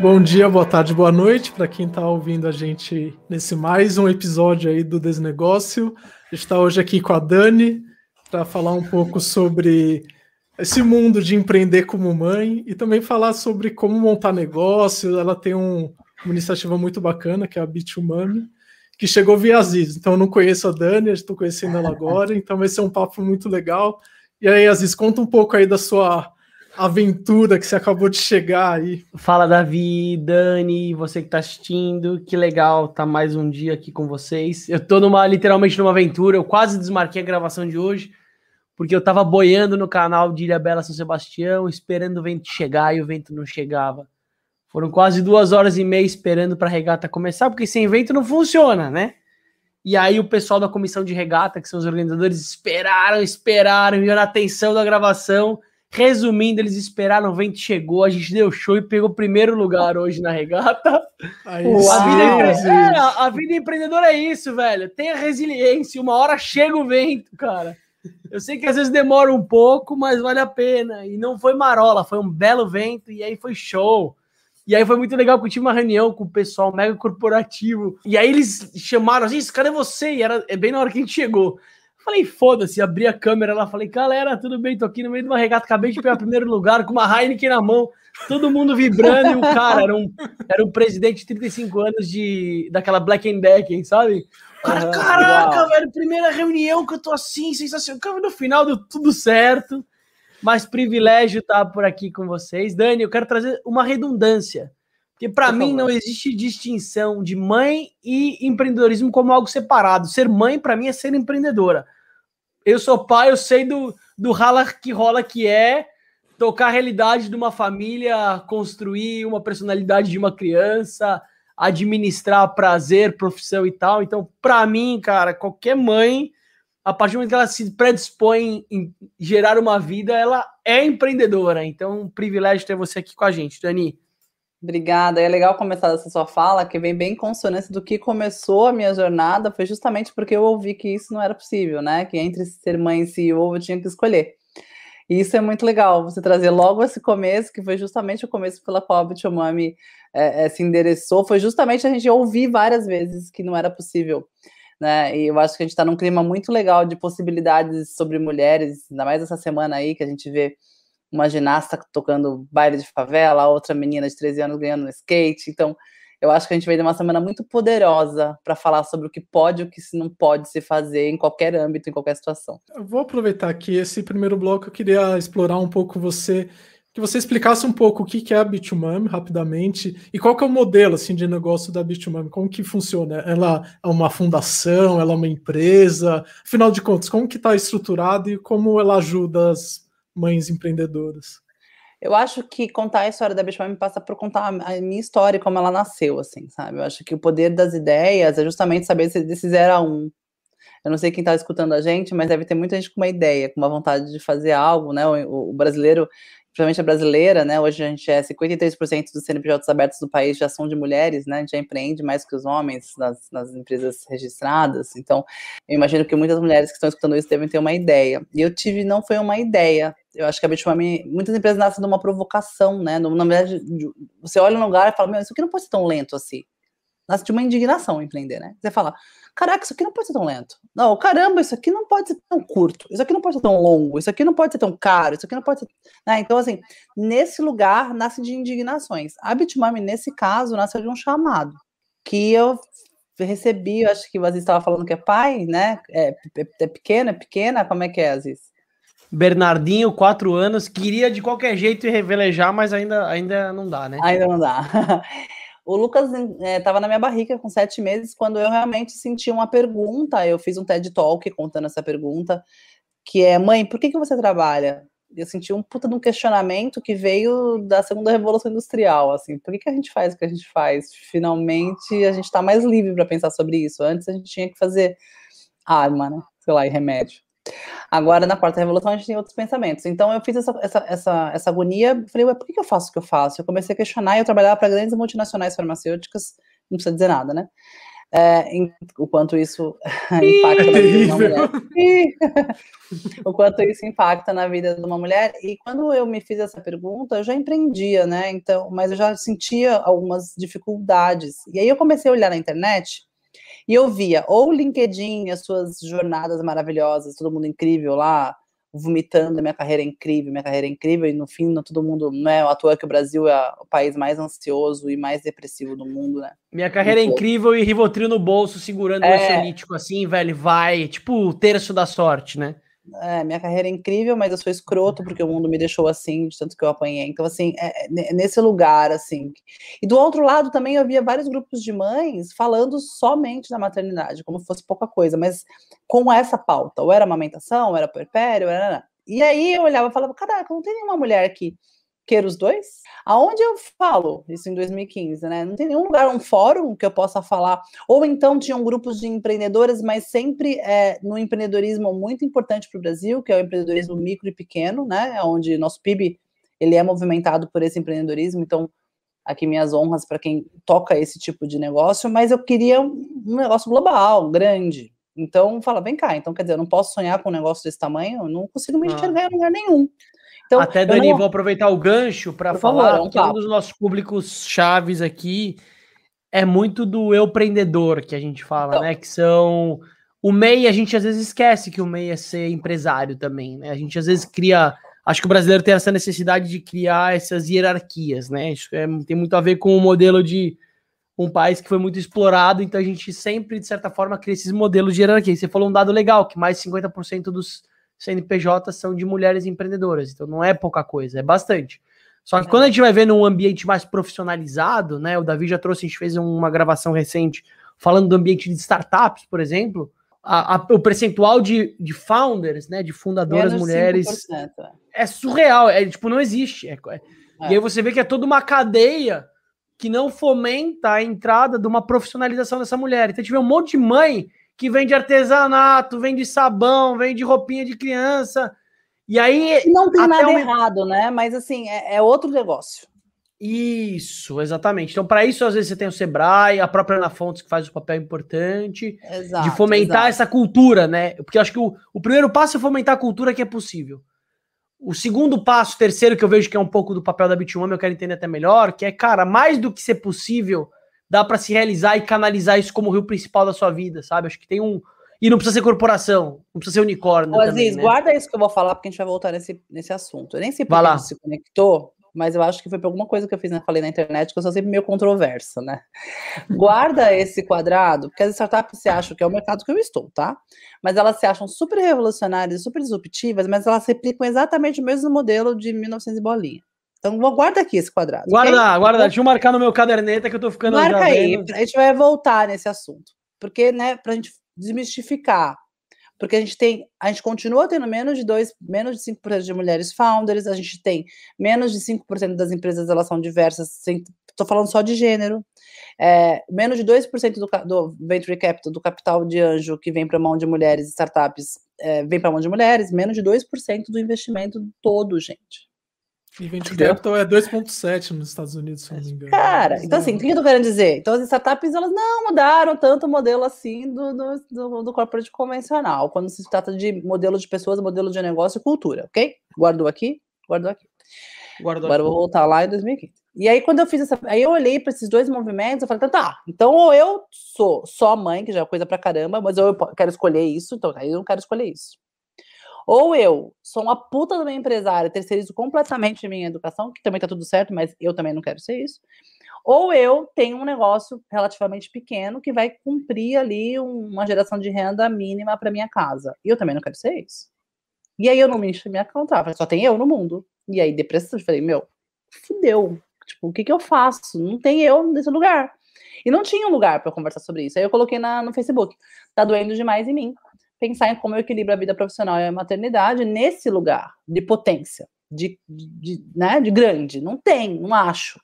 Bom dia, boa tarde, boa noite para quem está ouvindo a gente nesse mais um episódio aí do Desnegócio. Está hoje aqui com a Dani para falar um pouco sobre esse mundo de empreender como mãe e também falar sobre como montar negócio. Ela tem um, uma iniciativa muito bacana que é a Bitumami, que chegou via Aziz. Então eu não conheço a Dani, estou conhecendo ela agora, então vai ser um papo muito legal. E aí, Aziz, conta um pouco aí da sua aventura que você acabou de chegar aí. Fala, Davi, Dani, você que está assistindo, que legal tá mais um dia aqui com vocês. Eu tô numa, literalmente numa aventura, eu quase desmarquei a gravação de hoje, porque eu tava boiando no canal de Ilha Bela São Sebastião, esperando o vento chegar e o vento não chegava. Foram quase duas horas e meia esperando para a regata começar, porque sem vento não funciona, né? E aí o pessoal da comissão de regata, que são os organizadores, esperaram, esperaram, viram a atenção da gravação. Resumindo, eles esperaram, o vento chegou, a gente deu show e pegou o primeiro lugar hoje na regata. Aí, a, vida é, a vida empreendedora é isso, velho. Tenha resiliência, uma hora chega o vento, cara. Eu sei que às vezes demora um pouco, mas vale a pena. E não foi marola, foi um belo vento e aí foi show. E aí foi muito legal que eu tive uma reunião com o pessoal mega corporativo. E aí eles chamaram assim: cadê você? E era é bem na hora que a gente chegou. Falei, foda-se, abri a câmera lá, falei, galera, tudo bem, tô aqui no meio de uma regata, acabei de pegar o primeiro lugar com uma Heineken na mão, todo mundo vibrando, e o cara era um, era um presidente de 35 anos de, daquela Black and Decken, sabe? Cara, uhum, caraca, uau. velho, primeira reunião que eu tô assim, sensacional. No final deu tudo certo, mas privilégio estar por aqui com vocês. Dani, eu quero trazer uma redundância, porque para mim não existe distinção de mãe e empreendedorismo como algo separado. Ser mãe, para mim, é ser empreendedora. Eu sou pai, eu sei do, do rala que rola que é tocar a realidade de uma família, construir uma personalidade de uma criança, administrar prazer, profissão e tal. Então, para mim, cara, qualquer mãe, a partir do momento que ela se predispõe em gerar uma vida, ela é empreendedora. Então, um privilégio ter você aqui com a gente, Dani. Obrigada. É legal começar essa sua fala, que vem bem consonância do que começou a minha jornada, foi justamente porque eu ouvi que isso não era possível, né? Que entre ser mãe e CEO eu tinha que escolher. E isso é muito legal, você trazer logo esse começo, que foi justamente o começo pela qual a Bichomami é, é, se endereçou, foi justamente a gente ouvir várias vezes que não era possível. Né? E eu acho que a gente está num clima muito legal de possibilidades sobre mulheres, ainda mais essa semana aí que a gente vê uma ginasta tocando baile de favela, outra menina de 13 anos ganhando skate. Então, eu acho que a gente veio de uma semana muito poderosa para falar sobre o que pode e o que não pode se fazer em qualquer âmbito, em qualquer situação. Eu vou aproveitar aqui esse primeiro bloco, eu queria explorar um pouco você, que você explicasse um pouco o que é a Bitumami rapidamente e qual que é o modelo assim de negócio da Bitumami, como que funciona? Ela é uma fundação, ela é uma empresa? Afinal de contas, como que está estruturado e como ela ajuda as mães empreendedoras? Eu acho que contar a história da Bitcoin me passa por contar a minha história como ela nasceu, assim, sabe? Eu acho que o poder das ideias é justamente saber se desse zero a um. Eu não sei quem está escutando a gente, mas deve ter muita gente com uma ideia, com uma vontade de fazer algo, né? O, o brasileiro principalmente a brasileira, né? Hoje a gente é 53% dos CNPJs abertos do país já são de mulheres, né? A gente já empreende mais que os homens nas, nas empresas registradas. Então, eu imagino que muitas mulheres que estão escutando isso devem ter uma ideia. E eu tive, não foi uma ideia. Eu acho que a Bitmami, muitas empresas nascem de uma provocação, né? Na verdade, você olha no lugar e fala, meu, isso aqui não pode ser tão lento assim. Nasce de uma indignação empreender, né? Você fala, caraca, isso aqui não pode ser tão lento. Não, caramba, isso aqui não pode ser tão curto. Isso aqui não pode ser tão longo. Isso aqui não pode ser tão caro. Isso aqui não pode ser. Né? Então, assim, nesse lugar nasce de indignações. A Bitmami, nesse caso, nasceu de um chamado que eu recebi. Eu acho que o Aziz estava falando que é pai, né? É, é, é pequena, é pequena. Como é que é, Aziz? Bernardinho, quatro anos, queria de qualquer jeito revelejar, mas ainda, ainda não dá, né? Ainda não dá. O Lucas estava é, na minha barriga com sete meses quando eu realmente senti uma pergunta. Eu fiz um TED Talk contando essa pergunta, que é: mãe, por que, que você trabalha? Eu senti um puta de um questionamento que veio da segunda revolução industrial, assim, por que, que a gente faz o que a gente faz? Finalmente a gente está mais livre para pensar sobre isso. Antes a gente tinha que fazer arma, né? Sei lá, e remédio. Agora, na quarta revolução, a gente tem outros pensamentos. Então, eu fiz essa, essa, essa, essa agonia, falei, ué, por que eu faço o que eu faço? Eu comecei a questionar, eu trabalhava para grandes multinacionais farmacêuticas, não precisa dizer nada, né? é, em, o quanto isso impacta na vida de uma mulher. o quanto isso impacta na vida de uma mulher. E quando eu me fiz essa pergunta, eu já empreendia, né? Então, mas eu já sentia algumas dificuldades. E aí eu comecei a olhar na internet e eu via ou o LinkedIn, as suas jornadas maravilhosas, todo mundo incrível lá, vomitando, minha carreira é incrível, minha carreira é incrível, e no fim, não, todo mundo, não é à toa que o Brasil é o país mais ansioso e mais depressivo do mundo, né? Minha carreira é incrível e Rivotril no bolso, segurando é... o ansiolítico assim, velho, vai, tipo o terço da sorte, né? É, minha carreira é incrível, mas eu sou escroto porque o mundo me deixou assim, de tanto que eu apanhei. Então, assim, é, é nesse lugar, assim. E do outro lado também eu via vários grupos de mães falando somente da maternidade, como fosse pouca coisa, mas com essa pauta. Ou era amamentação, ou era puerpério, era. E aí eu olhava e falava, caraca, não tem nenhuma mulher aqui queira os dois? Aonde eu falo isso em 2015, né? Não tem nenhum lugar, um fórum que eu possa falar. Ou então tinham grupos de empreendedoras, mas sempre é, no empreendedorismo muito importante para o Brasil, que é o empreendedorismo micro e pequeno, né? Onde nosso PIB ele é movimentado por esse empreendedorismo. Então, aqui minhas honras para quem toca esse tipo de negócio, mas eu queria um negócio global, grande. Então, fala, vem cá, então quer dizer, eu não posso sonhar com um negócio desse tamanho, eu não consigo me enxergar ah. em lugar nenhum. Então, Até, Dani, não... vou aproveitar o gancho para falar favor, que um dos nossos públicos chaves aqui é muito do eu empreendedor que a gente fala, então, né? Que são. O MEI, a gente às vezes esquece que o MEI é ser empresário também, né? A gente às vezes cria. Acho que o brasileiro tem essa necessidade de criar essas hierarquias, né? Isso é, tem muito a ver com o modelo de um país que foi muito explorado, então a gente sempre, de certa forma, cria esses modelos de hierarquia. Você falou um dado legal, que mais de 50% dos CNPJ são de mulheres empreendedoras. Então não é pouca coisa, é bastante. Só que quando a gente vai ver num ambiente mais profissionalizado, né? O Davi já trouxe, a gente fez uma gravação recente falando do ambiente de startups, por exemplo. A, a, o percentual de, de founders, né, de fundadoras Menos mulheres, é. é surreal, é tipo, não existe. É, é. E aí você vê que é toda uma cadeia que não fomenta a entrada de uma profissionalização dessa mulher. Então, a gente vê um monte de mãe que vende artesanato, vende sabão, vende roupinha de criança. E aí. Não tem nada errado, né? Mas assim, é, é, outro negócio. Isso, exatamente. Então, para isso, às vezes, você tem o Sebrae, a própria Ana Fontes, que faz o papel importante exato, de fomentar exato. essa cultura, né? Porque eu acho que o, o primeiro passo é fomentar a cultura que é possível. O segundo passo, terceiro, que eu vejo que é um pouco do papel da Bitwoman, eu quero entender até melhor, que é, cara, mais do que ser possível dá para se realizar e canalizar isso como o rio principal da sua vida, sabe? Acho que tem um. E não precisa ser corporação, não precisa ser unicórnio. Ô, Aziz, né? guarda isso que eu vou falar, porque a gente vai voltar nesse, nesse assunto. Eu nem sei por que se conectou, mas eu acho que foi por alguma coisa que eu fiz, né, falei na internet, que eu sou sempre meio controversa, né? Guarda esse quadrado, porque as startups se acham que é o mercado que eu estou, tá? Mas elas se acham super revolucionárias, super disruptivas, mas elas replicam exatamente o mesmo modelo de 1900 e bolinha. Então, guarda aqui esse quadrado. Guarda, okay? guarda. Deixa eu marcar no meu caderneta que eu tô ficando. Marca aí, vendo. a gente vai voltar nesse assunto. Porque, né, pra gente desmistificar. Porque a gente tem, a gente continua tendo menos de 2, menos de 5% de mulheres founders, a gente tem menos de 5% das empresas elas são diversas, estou falando só de gênero. É, menos de 2% do, do venture capital, do capital de anjo que vem para a mão de mulheres startups, é, vem para a mão de mulheres, menos de 2% do investimento todo, gente. E venture capital é 2,7 nos Estados Unidos, se não me engano. Cara, então assim, o que eu tô querendo dizer? Então as startups, elas não mudaram tanto o modelo assim do, do, do, do corporate convencional, quando se trata de modelo de pessoas, modelo de negócio e cultura, ok? Guardou aqui, guardou aqui. Guardou Agora aqui. eu vou voltar lá em 2015. E aí, quando eu fiz essa. Aí eu olhei para esses dois movimentos, eu falei, tá, então ou eu sou só mãe, que já é coisa pra caramba, mas eu quero escolher isso, então aí eu não quero escolher isso. Ou eu sou uma puta do meu empresário, terceirizo completamente minha educação, que também tá tudo certo, mas eu também não quero ser isso. Ou eu tenho um negócio relativamente pequeno que vai cumprir ali uma geração de renda mínima para minha casa. E eu também não quero ser isso. E aí eu não me encho minha conta, só tem eu no mundo. E aí depressão, eu falei, meu, fudeu. Tipo, o que que eu faço? Não tem eu nesse lugar. E não tinha um lugar para conversar sobre isso. Aí eu coloquei na, no Facebook. Tá doendo demais em mim pensar em como eu equilibro a vida profissional e a maternidade nesse lugar de potência, de, de, né, de grande. Não tem, não acho.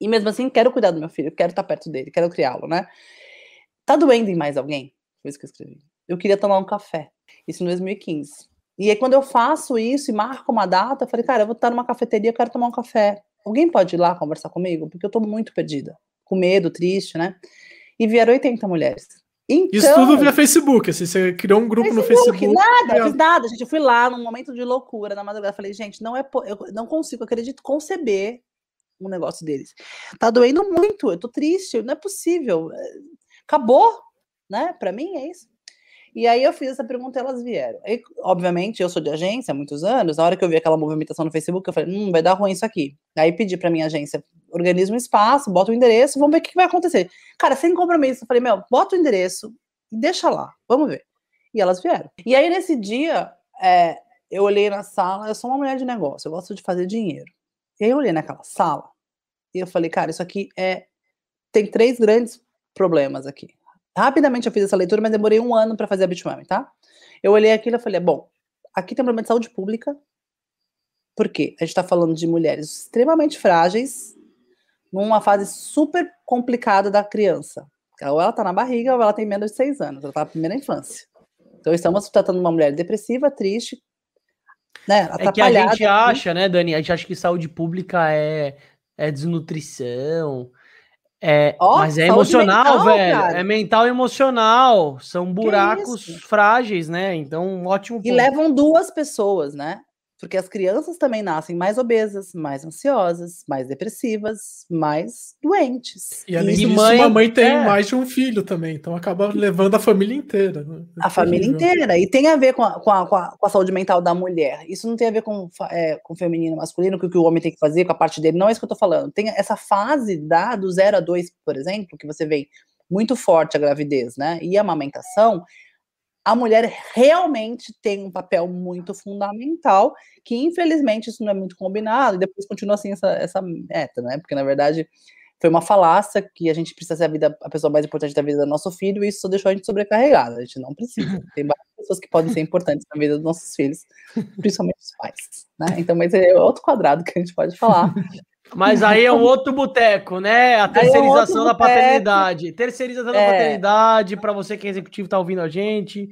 E mesmo assim, quero cuidar do meu filho, quero estar perto dele, quero criá-lo, né? Tá doendo em mais alguém? Foi isso que eu escrevi. Eu queria tomar um café. Isso em 2015. E aí, quando eu faço isso e marco uma data, eu falei, cara, eu vou estar numa cafeteria, eu quero tomar um café. Alguém pode ir lá conversar comigo? Porque eu tô muito perdida. Com medo, triste, né? e vieram 80 mulheres. Então, Isso tudo via Facebook, assim, você criou um grupo Facebook, no Facebook. Nada, não fiz nada, gente. Eu fui lá num momento de loucura na madrugada. Falei, gente, não é. Eu não consigo, acredito, conceber um negócio deles. Tá doendo muito, eu tô triste, não é possível. Acabou, né? Para mim é isso. E aí eu fiz essa pergunta e elas vieram. E, obviamente, eu sou de agência há muitos anos. Na hora que eu vi aquela movimentação no Facebook, eu falei, hum, vai dar ruim isso aqui. Aí pedi para minha agência, organiza um espaço, bota o endereço, vamos ver o que vai acontecer. Cara, sem compromisso. Eu falei, meu, bota o endereço e deixa lá, vamos ver. E elas vieram. E aí, nesse dia, é, eu olhei na sala, eu sou uma mulher de negócio, eu gosto de fazer dinheiro. E aí eu olhei naquela sala e eu falei, cara, isso aqui é. Tem três grandes problemas aqui. Rapidamente eu fiz essa leitura, mas demorei um ano para fazer a Bitmami, tá? Eu olhei aquilo e falei, bom, aqui tem um problema de saúde pública. Por quê? A gente está falando de mulheres extremamente frágeis, numa fase super complicada da criança. Ou ela está na barriga ou ela tem menos de seis anos, ela está na primeira infância. Então estamos tratando uma mulher depressiva, triste, né? É que a gente acha, né, Dani? A gente acha que saúde pública é, é desnutrição, é, oh, mas é emocional, mental, velho. Cara. É mental e emocional. São buracos frágeis, né? Então, ótimo. Ponto. E levam duas pessoas, né? Porque as crianças também nascem mais obesas, mais ansiosas, mais depressivas, mais doentes. E além e disso, mãe, uma mãe tem é. mais de um filho também, então acaba levando a família inteira. Né? A é família inteira. E tem a ver com a, com, a, com, a, com a, saúde mental da mulher. Isso não tem a ver com, é, com feminino masculino, com o que o homem tem que fazer, com a parte dele. Não é isso que eu tô falando. Tem essa fase da, do 0 a 2, por exemplo, que você vê muito forte a gravidez, né? E a amamentação a mulher realmente tem um papel muito fundamental, que infelizmente isso não é muito combinado, e depois continua assim essa, essa meta, né? Porque na verdade foi uma falácia que a gente precisa ser a, vida, a pessoa mais importante da vida do nosso filho, e isso só deixou a gente sobrecarregada. A gente não precisa. Tem várias pessoas que podem ser importantes na vida dos nossos filhos, principalmente os pais. Né? Então, mas é outro quadrado que a gente pode falar. Mas aí é um outro boteco, né? A terceirização é da paternidade. Terceirização é. da paternidade, para você que é executivo tá ouvindo a gente.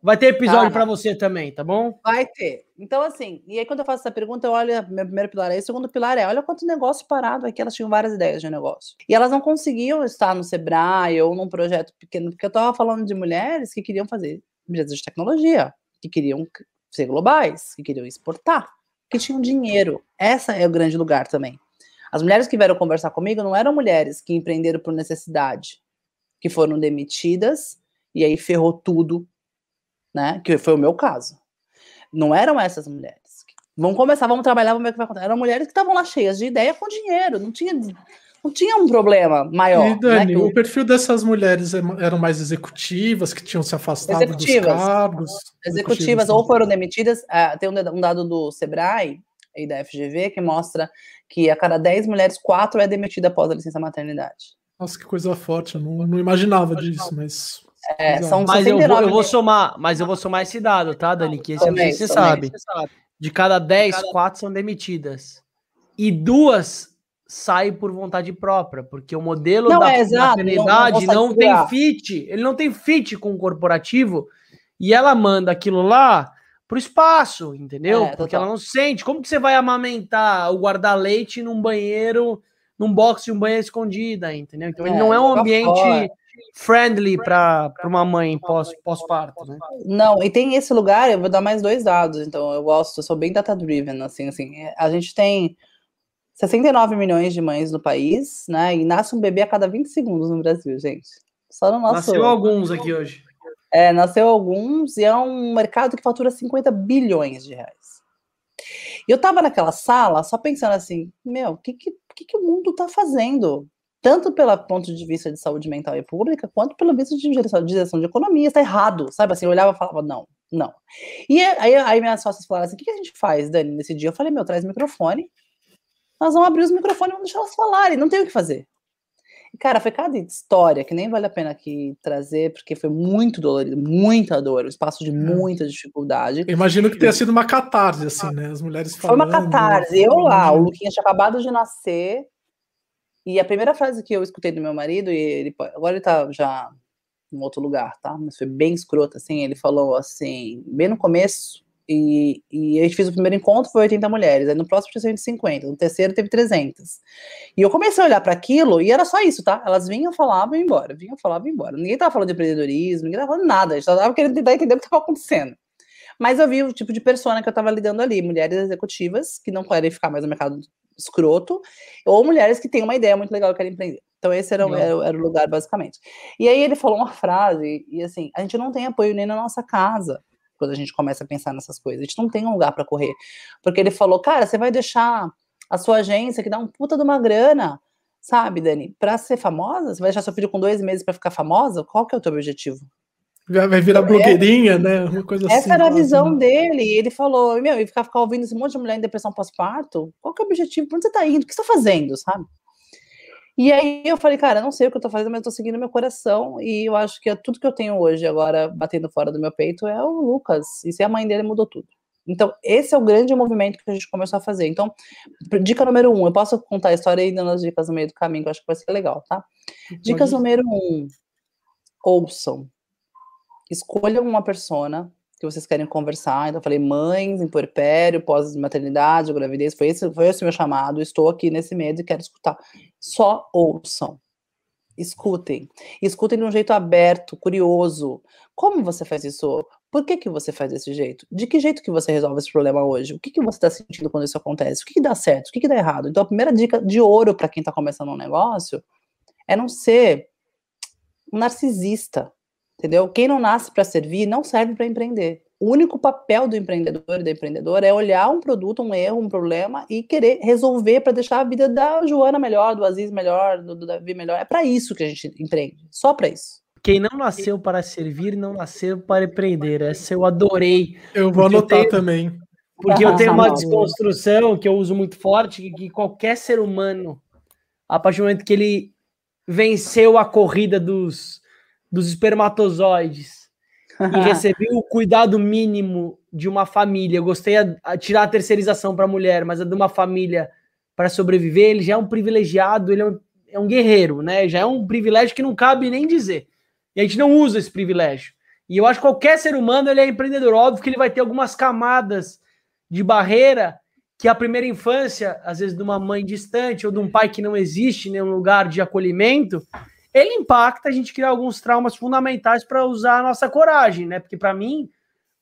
Vai ter episódio tá. para você também, tá bom? Vai ter. Então, assim, e aí quando eu faço essa pergunta, eu olho, meu primeiro pilar é o segundo pilar é, olha quanto negócio parado aqui, elas tinham várias ideias de negócio. E elas não conseguiam estar no Sebrae ou num projeto pequeno, porque eu tava falando de mulheres que queriam fazer empresas de tecnologia, que queriam ser globais, que queriam exportar, que tinham dinheiro. Essa é o grande lugar também. As mulheres que vieram conversar comigo não eram mulheres que empreenderam por necessidade, que foram demitidas e aí ferrou tudo, né? Que foi o meu caso. Não eram essas mulheres. Vamos começar, vamos trabalhar, vamos ver o que vai acontecer. Eram mulheres que estavam lá cheias de ideia com dinheiro, não tinha, não tinha um problema maior. E, né, Dani, né, o perfil dessas mulheres é eram mais executivas, que tinham se afastado executivas. dos cargos. Executivas, executivas ou foram demitidas. Uh, tem um dado do Sebrae e da FGV que mostra que a cada 10 mulheres, 4 é demitida após a licença maternidade. Nossa, que coisa forte, eu não, não imaginava disso, mas. É, são mas eu vou, eu vou, somar, mas eu vou somar esse dado, tá, Dani? Que esse também, você sabe. De cada 10, cada... 4 são demitidas. E duas saem por vontade própria, porque o modelo não, da é maternidade não, não, não tem fit, ele não tem fit com o corporativo, e ela manda aquilo lá pro espaço, entendeu? É, Porque ela não sente. Como que você vai amamentar o guarda-leite num banheiro, num box de um banheiro escondida, entendeu? Então é, ele não é um ambiente friendly para uma mãe pós-parto, pós né? Não, e tem esse lugar, eu vou dar mais dois dados, então eu gosto, eu sou bem data-driven, assim, assim, a gente tem 69 milhões de mães no país, né, e nasce um bebê a cada 20 segundos no Brasil, gente. Só no nosso... Nasceu alguns aqui hoje. É, nasceu alguns e é um mercado que fatura 50 bilhões de reais. E eu tava naquela sala só pensando assim, meu, o que, que, que, o mundo tá fazendo? Tanto pelo ponto de vista de saúde mental e pública, quanto pelo visto de direção, de economia, está errado, sabe? Assim, eu olhava e falava, não, não. E aí, aí minhas sócias falaram assim, o que, que a gente faz, Dani, nesse dia? Eu falei, meu, traz microfone, nós vamos abrir os microfones vamos deixar elas falarem, não tem o que fazer. Cara, foi cada história que nem vale a pena aqui trazer, porque foi muito dolorido, muita dor, um espaço de é. muita dificuldade. Eu imagino que tenha sido uma catarse, assim, né? As mulheres falando. Foi uma catarse. Eu lá, o Luquinha tinha acabado de nascer, e a primeira frase que eu escutei do meu marido, e ele agora ele tá já em outro lugar, tá? Mas foi bem escroto, assim, ele falou assim, bem no começo, E, e a gente fez o primeiro encontro, foi 80 mulheres. Aí no próximo tinha 150, no terceiro teve 300. E eu comecei a olhar para aquilo e era só isso, tá? Elas vinham, falavam e embora, vinham, falavam e embora. Ninguém tava falando de empreendedorismo, ninguém tava falando nada, a gente só tava querendo tentar entender o que tava acontecendo. Mas eu vi o tipo de persona que eu tava lidando ali, mulheres executivas que não querem ficar mais no mercado escroto, ou mulheres que têm uma ideia muito legal e querem empreender. Então esse era, era, era, o lugar, basicamente. E aí ele falou uma frase, e assim, a gente não tem apoio nem na nossa casa quando a gente começa a pensar nessas coisas. A gente não tem um lugar para correr. Porque ele falou, cara, você vai deixar a sua agência que dá um puta de uma grana, sabe, Dani, para ser famosa? Você vai deixar seu filho com dois meses para ficar famosa? Qual que é o teu objetivo? Vai virar então, blogueirinha, é, né? Uma coisa essa assim, era a visão né? dele. Ele falou, meu, e ficar, ficar ouvindo esse monte de mulher em depressão pós-parto, qual que é o objetivo? Pra onde você tá indo? O que você tá fazendo, sabe? E aí eu falei, cara, não sei o que eu tô fazendo, mas eu tô seguindo meu coração. E eu acho que é tudo que eu tenho hoje, agora, batendo fora do meu peito, é o Lucas. E se a mãe dele mudou tudo. Então, esse é o grande movimento que a gente começou a fazer. Então, dica número um, eu posso contar a história e dando as dicas no meio do caminho, que eu acho que vai ser legal, tá? Dicas número um, ouçam. Escolham uma persona que vocês querem conversar. Então, eu falei mães, em puerpério, pós-maternidade, gravidez. Foi esse, foi esse meu chamado. Estou aqui nesse medo e quero escutar. Só ouçam. Escutem. Escutem de um jeito aberto, curioso. Como você faz isso? Por que, que você faz desse jeito? De que jeito que você resolve esse problema hoje? O que, que você está sentindo quando isso acontece? O que, que dá certo? O que, que dá errado? Então, a primeira dica de ouro para quem está começando um negócio é não ser um narcisista Entendeu? Quem não nasce para servir não serve para empreender. O único papel do empreendedor e da empreendedora é olhar um produto, um erro, um problema e querer resolver para deixar a vida da Joana melhor, do Aziz melhor, do, do Davi melhor. É para isso que a gente empreende, só para isso. Quem não nasceu para servir, não nasceu para empreender. Essa eu adorei. Eu vou anotar eu tenho, também. Porque eu tenho uma desconstrução que eu uso muito forte, que qualquer ser humano, a partir do momento que ele venceu a corrida dos dos espermatozoides e recebi o cuidado mínimo de uma família. Eu gostei a, a tirar a terceirização para a mulher, mas a de uma família para sobreviver, ele já é um privilegiado, ele é um, é um guerreiro, né? Já é um privilégio que não cabe nem dizer. E a gente não usa esse privilégio. E eu acho que qualquer ser humano ele é empreendedor. Óbvio que ele vai ter algumas camadas de barreira que a primeira infância, às vezes de uma mãe distante ou de um pai que não existe em nenhum lugar de acolhimento, ele impacta a gente criar alguns traumas fundamentais para usar a nossa coragem, né? Porque para mim,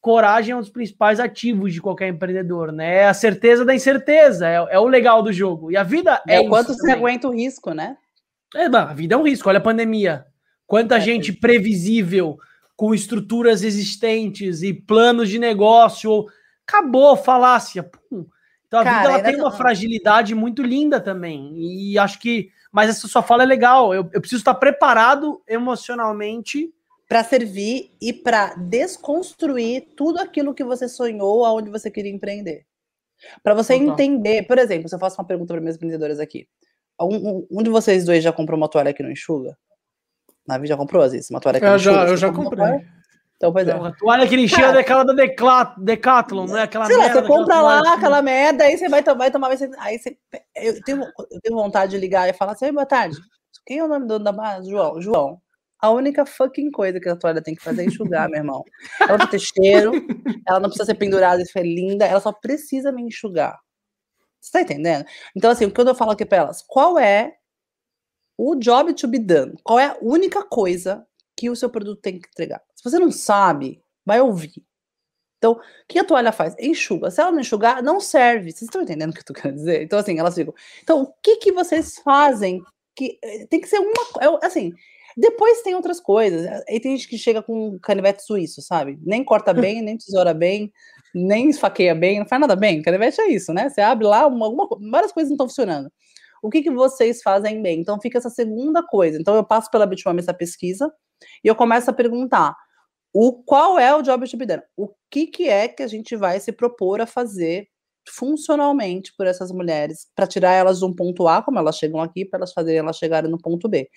coragem é um dos principais ativos de qualquer empreendedor, né? É a certeza da incerteza, é, é o legal do jogo. E a vida é, é o quanto você aguenta o risco, né? É, a vida é um risco. Olha a pandemia. Quanta é, gente previsível com estruturas existentes e planos de negócio. Acabou, falácia. Pum. Então a Cara, vida ela tem uma fragilidade muito linda também. E acho que mas essa sua fala é legal. Eu, eu preciso estar preparado emocionalmente para servir e para desconstruir tudo aquilo que você sonhou aonde você queria empreender. Para você entender, por exemplo, se eu faço uma pergunta para meus empreendedores aqui. Um, um, de vocês dois já comprou uma toalha que não enxuga? Navi já comprou, Aziz? Uma toalha que eu não já, enxuga? Eu já comprei. Então, pois é. A toalha que ele encheu é aquela da Decathlon, não é aquela Sei merda. Lá, você compra lá toalha, aquela merda, aí você vai, vai tomar. Aí você, eu, tenho, eu tenho vontade de ligar e falar assim: boa tarde. Quem é o nome do da base? João. João. A única fucking coisa que a toalha tem que fazer é enxugar, meu irmão. Ela não ter cheiro, ela não precisa ser pendurada e ser linda, ela só precisa me enxugar. Você tá entendendo? Então, assim, o que eu falo aqui pra elas? Qual é o job to be done? Qual é a única coisa que o seu produto tem que entregar. Se você não sabe, vai ouvir. Então, o que a toalha faz? Enxuga. Se ela não enxugar, não serve. Vocês estão entendendo o que eu tô querendo dizer? Então, assim, elas ficam. Então, o que que vocês fazem? Que eh, tem que ser uma. É assim, depois tem outras coisas. Aí tem gente que chega com canivete suíço, sabe? Nem corta bem, nem tesoura bem, nem esfaqueia bem, não faz nada bem. Canivete é isso, né? Você abre lá, uma, alguma, várias coisas não estão funcionando. O que, que vocês fazem bem? Então, fica essa segunda coisa. Então, eu passo pela Bitmami essa pesquisa e eu começo a perguntar: o qual é o job to be done? O que, que é que a gente vai se propor a fazer funcionalmente por essas mulheres para tirar elas de um ponto A, como elas chegam aqui, para elas fazerem elas chegarem no ponto B.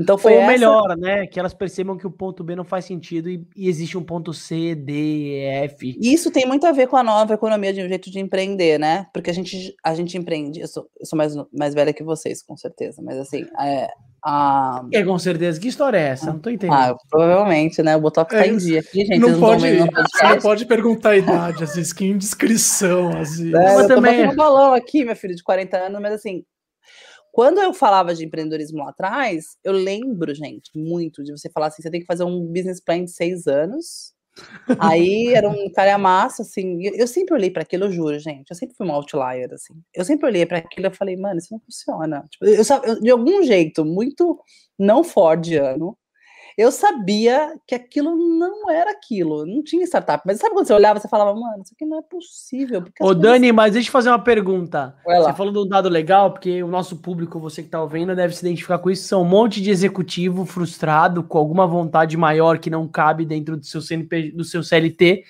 Então foi Ou essa... melhor, né? Que elas percebam que o ponto B não faz sentido e, e, existe um ponto C, D, F. Isso tem muito a ver com a nova economia de um jeito de empreender, né? Porque a gente, a gente empreende. Eu sou, eu sou mais, mais velha que vocês, com certeza, mas assim, é, Ah, É, com certeza. Que história é essa? Não tô entendendo. ah, provavelmente, né? O Botox tá É, em dia aqui, gente. não pode, não pode perguntar a idade, às vezes, que indiscrição, às vezes. É, Mas eu tô também- batendo balão aqui, meu filho, de 40 anos, mas assim, quando eu falava de empreendedorismo lá atrás, eu lembro, gente, muito de você falar assim, você tem que fazer um business plan de seis anos. Aí era um calhamaço, assim. Eu, eu sempre olhei para aquilo, eu juro, gente. Eu sempre fui uma outlier, assim. Eu sempre olhei para aquilo e falei, mano, isso não funciona. Tipo, eu, eu- de algum jeito, muito não fordiano, eu sabia que aquilo não era aquilo. Não tinha startup. Mas sabe quando você olhava e você falava, mano, isso aqui não é possível. Ô, coisas- Dani, mas deixa eu fazer uma pergunta. Você falou de um dado legal, porque o nosso público, você que tá ouvindo, deve se identificar com isso. São um monte de executivo frustrado, com alguma vontade maior que não cabe dentro do seu, CNP, do seu CLT,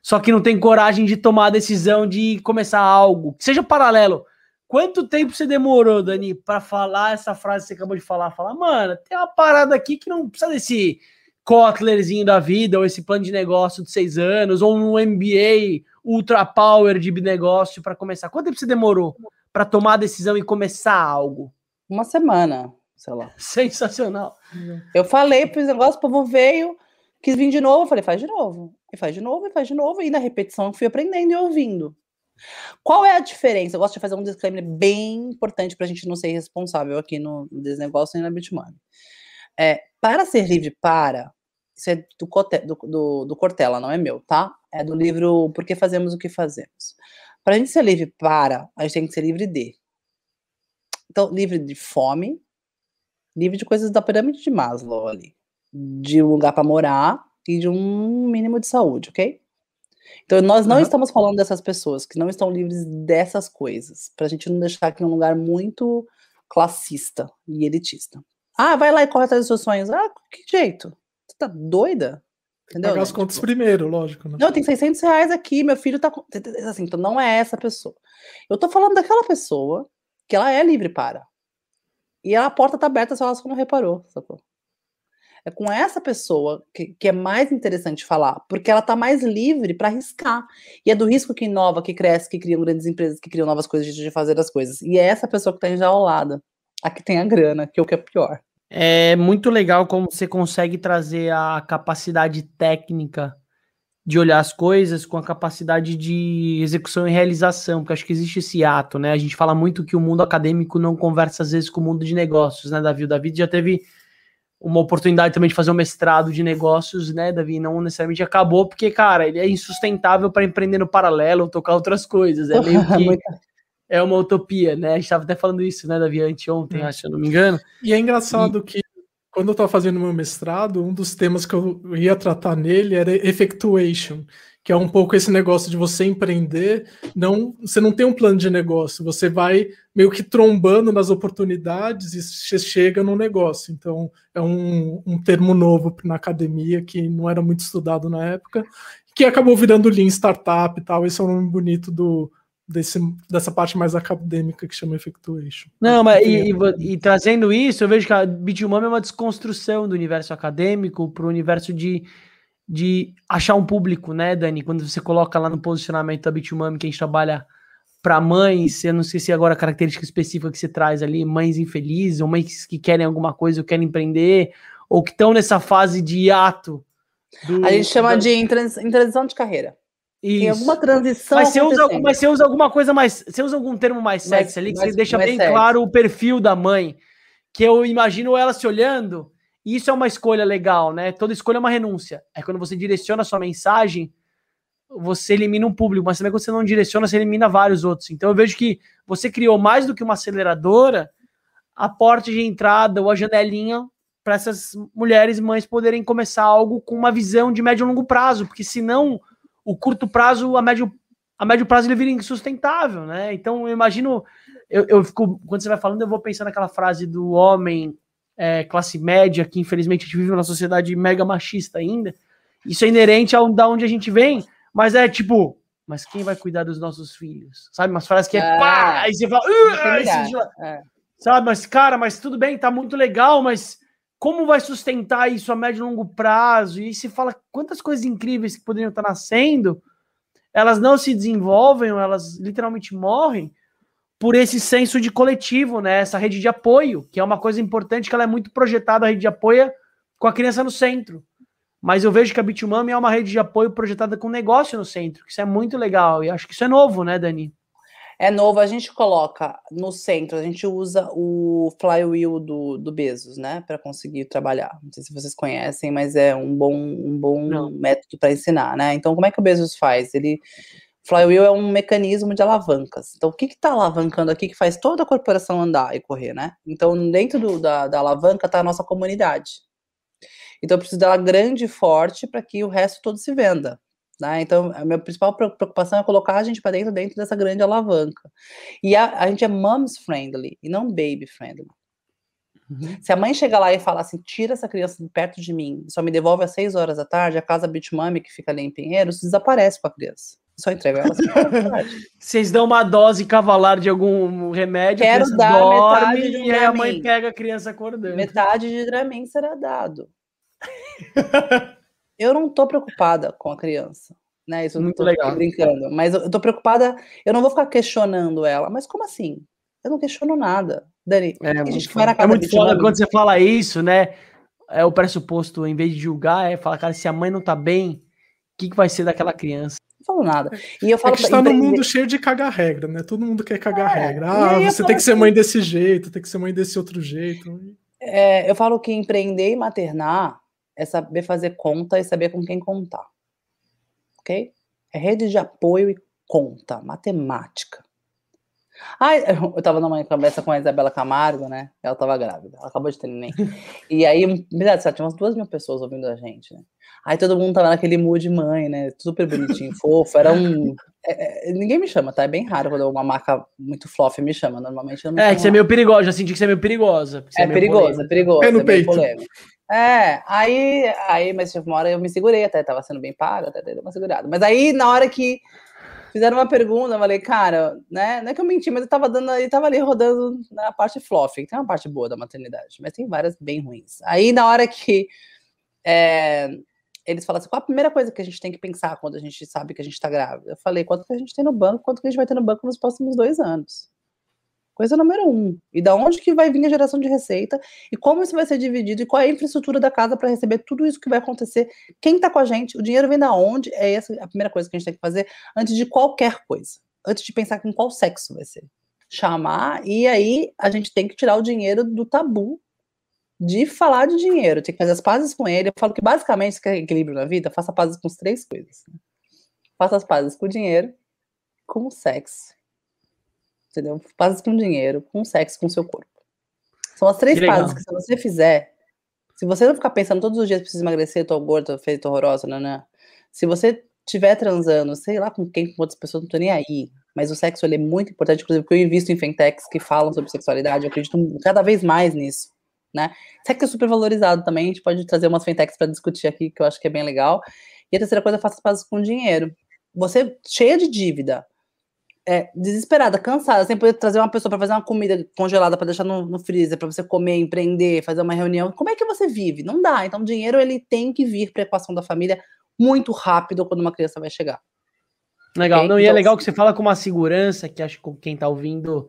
só que não tem coragem de tomar a decisão de começar algo, que seja paralelo. Quanto tempo você demorou, Dani, para falar essa frase que você acabou de falar? Falar, mano, tem uma parada aqui que não precisa desse Kotlerzinho da vida, ou esse plano de negócio de seis anos, ou um MBA ultra power de negócio para começar. Quanto tempo você demorou para tomar a decisão e começar algo? Uma semana, sei lá. Sensacional. Eu falei para os negócios, o povo veio, quis vir de novo, eu falei, faz de novo. E faz de novo, e faz de novo, e na repetição eu fui aprendendo e ouvindo. Qual é a diferença? Eu gosto de fazer um disclaimer bem importante para a gente não ser irresponsável aqui no Desnegócio e na Bitmoney. É, para ser livre para, isso é do, Cote- do, do, do Cortella, não é meu, tá? É do livro Por que Fazemos o que Fazemos. Para a gente ser livre para, a gente tem que ser livre de. Então, livre de fome, livre de coisas da pirâmide de Maslow ali. De um lugar para morar e de um mínimo de saúde, ok? Então, nós não Aham. estamos falando dessas pessoas que não estão livres dessas coisas, para a gente não deixar aqui um lugar muito classista e elitista. Ah, vai lá e corre atrás dos seus sonhos. Ah, que jeito? Você tá doida? Entendeu? Pagar né? as contas Tipo, primeiro, lógico. Né? não, tem 600 reais aqui, meu filho tá. Assim, então não é essa pessoa. Eu tô falando daquela pessoa que ela é livre para. E a porta tá aberta se ela só não reparou, sacou? É com essa pessoa que, que é mais interessante falar, porque ela tá mais livre para arriscar. E é do risco que inova, que cresce, que criam grandes empresas, que criam novas coisas de fazer as coisas. E é essa pessoa que tá enjaulada. A que tem a grana, que é o que é pior. É muito legal como você consegue trazer a capacidade técnica de olhar as coisas com a capacidade de execução e realização, porque acho que existe esse ato, né? A gente fala muito que o mundo acadêmico não conversa às vezes com o mundo de negócios, né, Davi? O Davi já teve uma oportunidade também de fazer um mestrado de negócios, né, Davi? Não necessariamente acabou, porque, cara, ele é insustentável para empreender no paralelo ou tocar outras coisas. É meio que é uma utopia, né? A gente estava até falando isso, né, Davi, anteontem, acho, se eu não me engano. E é engraçado que quando eu estava fazendo meu mestrado, um dos temas que eu ia tratar nele era effectuation, que é um pouco esse negócio de você empreender, não, você não tem um plano de negócio, você vai meio que trombando nas oportunidades e você chega no negócio. Então, é um, um termo novo na academia que não era muito estudado na época, que acabou virando Lean Startup e tal. Esse é o nome bonito do, desse, dessa parte mais acadêmica que chama effectuation. Não, mas e, e e trazendo isso, eu vejo que a Bitmami é uma desconstrução do universo acadêmico para o universo de, de achar um público, né, Dani? Quando você coloca lá no posicionamento da Bitmami que a gente trabalha para mães, eu não sei se agora a característica específica que você traz ali, mães infelizes, ou mães que querem alguma coisa, ou querem empreender, ou que estão nessa fase de hiato. do- A gente chama da- de em trans- em transição de carreira. Tem Isso. alguma transição Mas você, usa, mas você usa alguma coisa mais. Você usa algum termo mais sexy ali, que mais- você deixa bem sexy. claro o perfil da mãe. Que eu imagino ela se olhando, e isso é uma escolha legal, né? Toda escolha é uma renúncia. É quando você direciona a sua mensagem, você elimina um público, mas também quando você não direciona, você elimina vários outros. Então eu vejo que você criou mais do que uma aceleradora, a porta de entrada ou a janelinha para essas mulheres mães poderem começar algo com uma visão de médio e longo prazo, porque senão o curto prazo, a médio, a médio prazo ele vira insustentável, né? Então eu imagino, eu, eu fico, quando você vai falando, eu vou pensar naquela frase do homem é, classe média, que infelizmente a gente vive numa sociedade mega machista ainda. Isso é inerente ao da onde a gente vem, mas é tipo, mas quem vai cuidar dos nossos filhos? Sabe? Umas frases que é Ah, pá, aí você fala, "Ah", aí você É. Sabe, mas cara, mas tudo bem, tá muito legal, mas como vai sustentar isso a médio e longo prazo? E se fala quantas coisas incríveis que poderiam estar nascendo, elas não se desenvolvem, elas literalmente morrem, por esse senso de coletivo, né? Essa rede de apoio, que é uma coisa importante, que ela é muito projetada, a rede de apoio com a criança no centro. Mas eu vejo que a Bitmami é uma rede de apoio projetada com negócio no centro, que isso é muito legal. E acho que isso é novo, né, Dani? É novo, a gente coloca no centro, a gente usa o flywheel do, do Bezos, né, para conseguir trabalhar. Não sei se vocês conhecem, mas é um bom, um bom método para ensinar, né? Então, como é que o Bezos faz? Ele Flywheel é um mecanismo de alavancas. Então, o que está alavancando aqui que faz toda a corporação andar e correr, né? Então, dentro do, da, da alavanca está a nossa comunidade. Então, eu preciso dela grande e forte para que o resto todo se venda. Né? Então, a minha principal preocupação é colocar a gente para dentro, dentro dessa grande alavanca. E a, a gente é moms friendly e não baby friendly. Uhum. Se a mãe chegar lá e falar assim, tira essa criança de perto de mim, só me devolve às 6 horas da tarde, a casa Bitmami que fica ali em Pinheiros, desaparece com a criança. Só entrega ela. Vocês dão uma dose cavalar de algum remédio, Quero dar dorme, metade de um e aí a mãe pega a criança acordando. Metade de Dramin será dado. eu não tô preocupada com a criança. Né, isso Muito tô legal. brincando. Mas eu, eu tô preocupada, eu não vou ficar questionando ela. Mas como assim? Eu não questiono nada. Dani, É, tem gente que vai na foda. casa é muito da foda quando você fala isso, né? É o pressuposto, em vez de julgar, é falar, cara, se a mãe não tá bem, o que, que vai ser daquela criança? não falo nada. E eu É falo que pra está no empreender- mundo cheio de cagar regra, né? Todo mundo quer cagar É, regra. Ah, eu você tem que ser assim- mãe desse jeito, tem que ser mãe desse outro jeito. É, eu falo que empreender e maternar é saber fazer conta e saber com quem contar. Ok? É rede de apoio e conta, matemática. Ai, eu tava numa conversa com a Isabela Camargo, né? Ela tava grávida, ela acabou de ter neném. E aí, verdade, tinha umas duas mil pessoas ouvindo a gente, né? Aí todo mundo tava naquele mood mãe, né? Super bonitinho, fofo. Era um. é, é, ninguém me chama, tá? É bem raro quando uma marca muito fluff me chama. Normalmente eu não É, que você é meio perigosa, já senti que você é meio perigosa. é meio é polêmica. perigoso. Pé no é peito. É, aí, aí, mas teve uma hora eu me segurei até, tava sendo bem paga, até dei uma segurada. Mas aí, na hora que fizeram uma pergunta, eu falei, cara, né? Não é que eu menti, mas eu tava dando, eu tava ali rodando na parte fluff, que tem uma parte boa da maternidade, mas tem várias bem ruins. Aí, na hora que é, eles falam assim, qual a primeira coisa que a gente tem que pensar quando a gente sabe que a gente tá grávida? Eu falei, quanto que a gente tem no banco, quanto que a gente vai ter no banco nos próximos dois anos. Coisa número um. E da onde que vai vir a geração de receita? E como isso vai ser dividido? E qual é a infraestrutura da casa para receber tudo isso que vai acontecer? Quem está com a gente? O dinheiro vem da onde? É essa a primeira coisa que a gente tem que fazer antes de qualquer coisa. Antes de pensar em qual sexo vai ser. Chamar, e aí a gente tem que tirar o dinheiro do tabu de falar de dinheiro. Tem que fazer as pazes com ele. Eu falo que basicamente, se quer equilíbrio na vida, faça pazes com as três coisas. né? Faça as pazes com o dinheiro, com o sexo entendeu? Pazes com dinheiro, com sexo, com seu corpo. São as três Que pazes que se você fizer, se você não ficar pensando todos os dias preciso emagrecer, tô gorda, tô feia, tô horrorosa, não. Se você estiver transando, sei lá com quem, com outras pessoas, não tô nem aí. Mas o sexo ele é muito importante, inclusive, porque eu invisto em fintechs que falam sobre sexualidade, eu acredito cada vez mais nisso. Né? Sexo é super valorizado também, a gente pode trazer umas fintechs para discutir aqui, que eu acho que é bem legal. E a terceira coisa, faça as pazes com dinheiro. Você, cheia de dívida, é, desesperada, cansada, sem poder trazer uma pessoa para fazer uma comida congelada para deixar no, no freezer, para você comer, empreender, fazer uma reunião. Como é que você vive? Não dá. Então, o dinheiro ele tem que vir para a equação da família muito rápido quando uma criança vai chegar. Legal. Ok, Não, e é então, legal que você fala com uma segurança que acho que quem tá ouvindo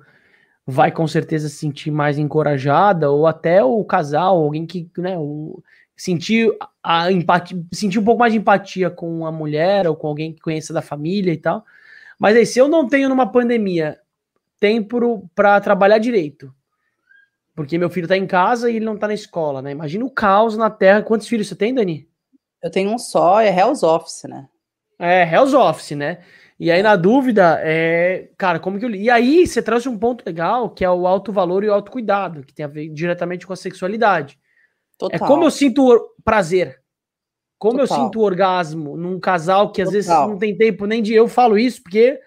vai com certeza se sentir mais encorajada, ou até o casal, alguém que, né, o, sentir a empatia, sentir um pouco mais de empatia com a mulher ou com alguém que conheça da família e tal. Mas aí, se eu não tenho numa pandemia tempo para trabalhar direito, porque meu filho tá em casa e ele não tá na escola, né? Imagina o caos na Terra. Quantos filhos você tem, Dani? Eu tenho um só, é Hell's Office, né? É, Hell's Office, né? E aí, na dúvida, é. Cara, como que eu. li? E aí, você trouxe um ponto legal, que é o alto valor e o autocuidado, que tem a ver diretamente com a sexualidade. Total. É como eu sinto prazer. Como eu Total. sinto o orgasmo num casal que às vezes Total. não tem tempo nem de. Eu falo isso porque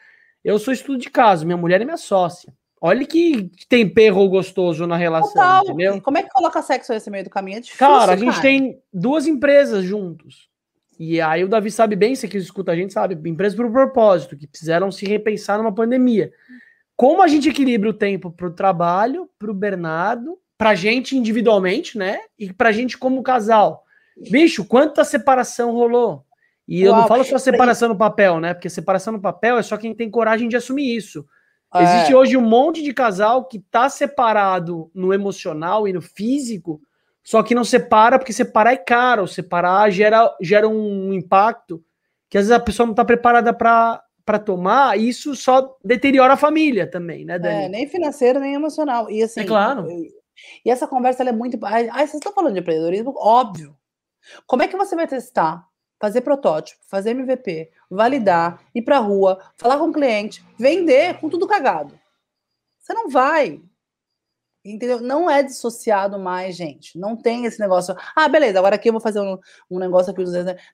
eu sou estudo de caso, minha mulher é minha sócia. Olha que tempero gostoso na relação, Total. entendeu? Como é que coloca sexo nesse meio do caminho? É difícil, Cara, a gente cara. tem duas empresas juntos. E aí o Davi sabe bem, você que escuta a gente sabe, empresas por propósito, que precisaram se repensar numa pandemia. Como a gente equilibra o tempo para o trabalho, para o Bernardo, para a gente individualmente, né? E para a gente como casal. Bicho, quanta separação rolou. E eu não Uau. falo só separação no papel, né? Porque separação no papel é só quem tem coragem de assumir isso. É. Existe hoje um monte de casal que tá separado no emocional e no físico, só que não separa porque separar é caro, separar gera, gera um impacto que às vezes a pessoa não está preparada para para tomar, e isso só deteriora a família também, né, Dani? É, nem financeiro, nem emocional. E assim, é claro. E essa conversa é muito. Ai, vocês estão falando de empreendedorismo? Óbvio. Como é que você vai testar, fazer protótipo, fazer MVP, validar, ir para a rua, falar com o cliente, vender com tudo cagado? Você não vai. Entendeu? Não é dissociado mais, gente. Não tem esse negócio. Ah, beleza, agora aqui eu vou fazer um, um negócio aqui.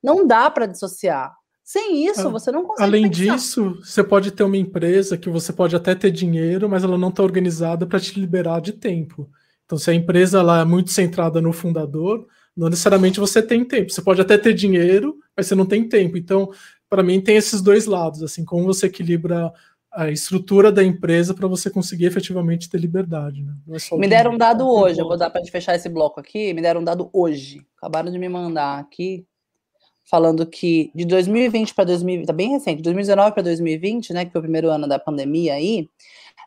Não dá para dissociar. Sem isso, você não consegue. Além pensar. disso, você pode ter uma empresa que você pode até ter dinheiro, mas ela não está organizada para te liberar de tempo. Então, se a empresa ela é muito centrada no fundador, não necessariamente você tem tempo. Você pode até ter dinheiro, mas você não tem tempo. Então, para mim, tem esses dois lados, assim, como você equilibra a estrutura da empresa para você conseguir efetivamente ter liberdade. Né? É me deram um dado hoje, eu vou dar para fechar esse bloco aqui. Me deram um dado hoje. Acabaram de me mandar aqui falando que de 2020 para 2020, tá bem recente, 2019 para 2020, né, que foi o primeiro ano da pandemia aí,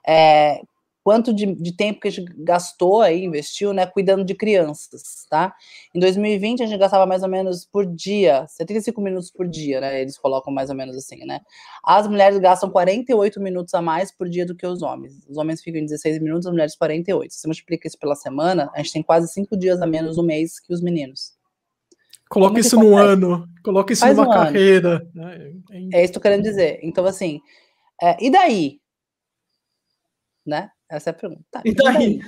é, quanto de, de, tempo que a gente gastou aí, investiu, né, cuidando de crianças, tá? Em 2020 a gente gastava mais ou menos por dia, 75 minutos por dia, né, eles colocam mais ou menos assim, né? As mulheres gastam 48 minutos a mais por dia do que os homens. Os homens ficam em 16 minutos, as mulheres 48. Se você multiplica isso pela semana, a gente tem quase 5 dias a menos no mês que os meninos. Coloca isso no ano, coloca isso Faz numa um carreira. Né? É, é isso que eu querendo dizer. Então, assim, é, e daí? Né? Essa é a pergunta. Tá, e daí?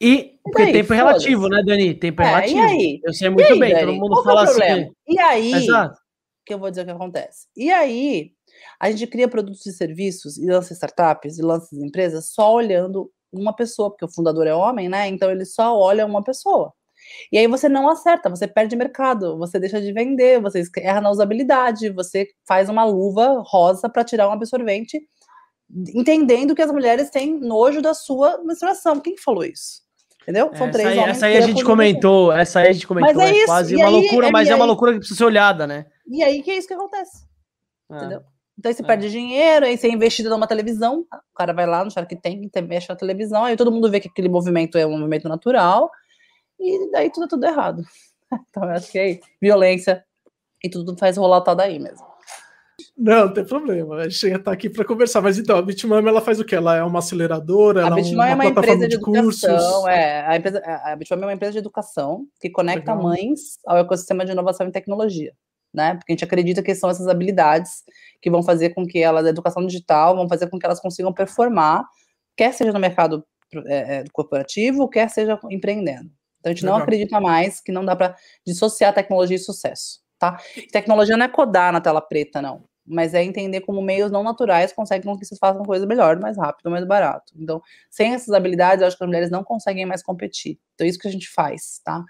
E, porque tempo é relativo, né, Dani? Tempo é, relativo. E aí? Eu sei muito aí, bem, Dani? todo mundo Qual fala é assim. E aí, Exato. que eu vou dizer o que acontece. E aí, a gente cria produtos e serviços e lança startups e lança empresas só olhando uma pessoa, porque o fundador é homem, né? Então ele só olha uma pessoa. E aí você não acerta, você perde mercado, você deixa de vender, você erra na usabilidade, você faz uma luva rosa para tirar um absorvente, entendendo que as mulheres têm nojo da sua menstruação. Quem falou isso? Entendeu? São três aí, homens. Essa aí a gente comentou, essa aí a gente comentou, mas é, é quase uma aí, loucura, é, mas é uma loucura que precisa ser olhada, né? E aí que é isso que acontece. Ah. Entendeu? Então aí você é. perde dinheiro, aí você é investido numa televisão, o cara vai lá no Shark Tank, mexe na televisão, aí todo mundo vê que aquele movimento é um movimento natural, e daí tudo é tudo errado. Então, eu acho que é violência e tudo faz rolar tal daí mesmo. Não, não tem problema. A gente está aqui para conversar. Mas então, a Bitmami, ela faz o quê? Ela é uma aceleradora? A Bitmami é uma, empresa de, educação. É, a, empresa, a Bitmami é uma empresa de educação que conecta Legal. mães ao ecossistema de inovação e tecnologia. Né? Porque a gente acredita que são essas habilidades que vão fazer com que elas, a educação digital, vão fazer com que elas consigam performar, quer seja no mercado é, é corporativo, quer seja empreendendo. Então a gente Legal. não acredita mais que não dá para dissociar tecnologia e sucesso, tá? Tecnologia não é codar na tela preta, não. Mas é entender como meios não naturais conseguem com que vocês façam coisa melhor, mais rápido, mais barato. Então, sem essas habilidades, eu acho que as mulheres não conseguem mais competir. Então, é isso que a gente faz, tá?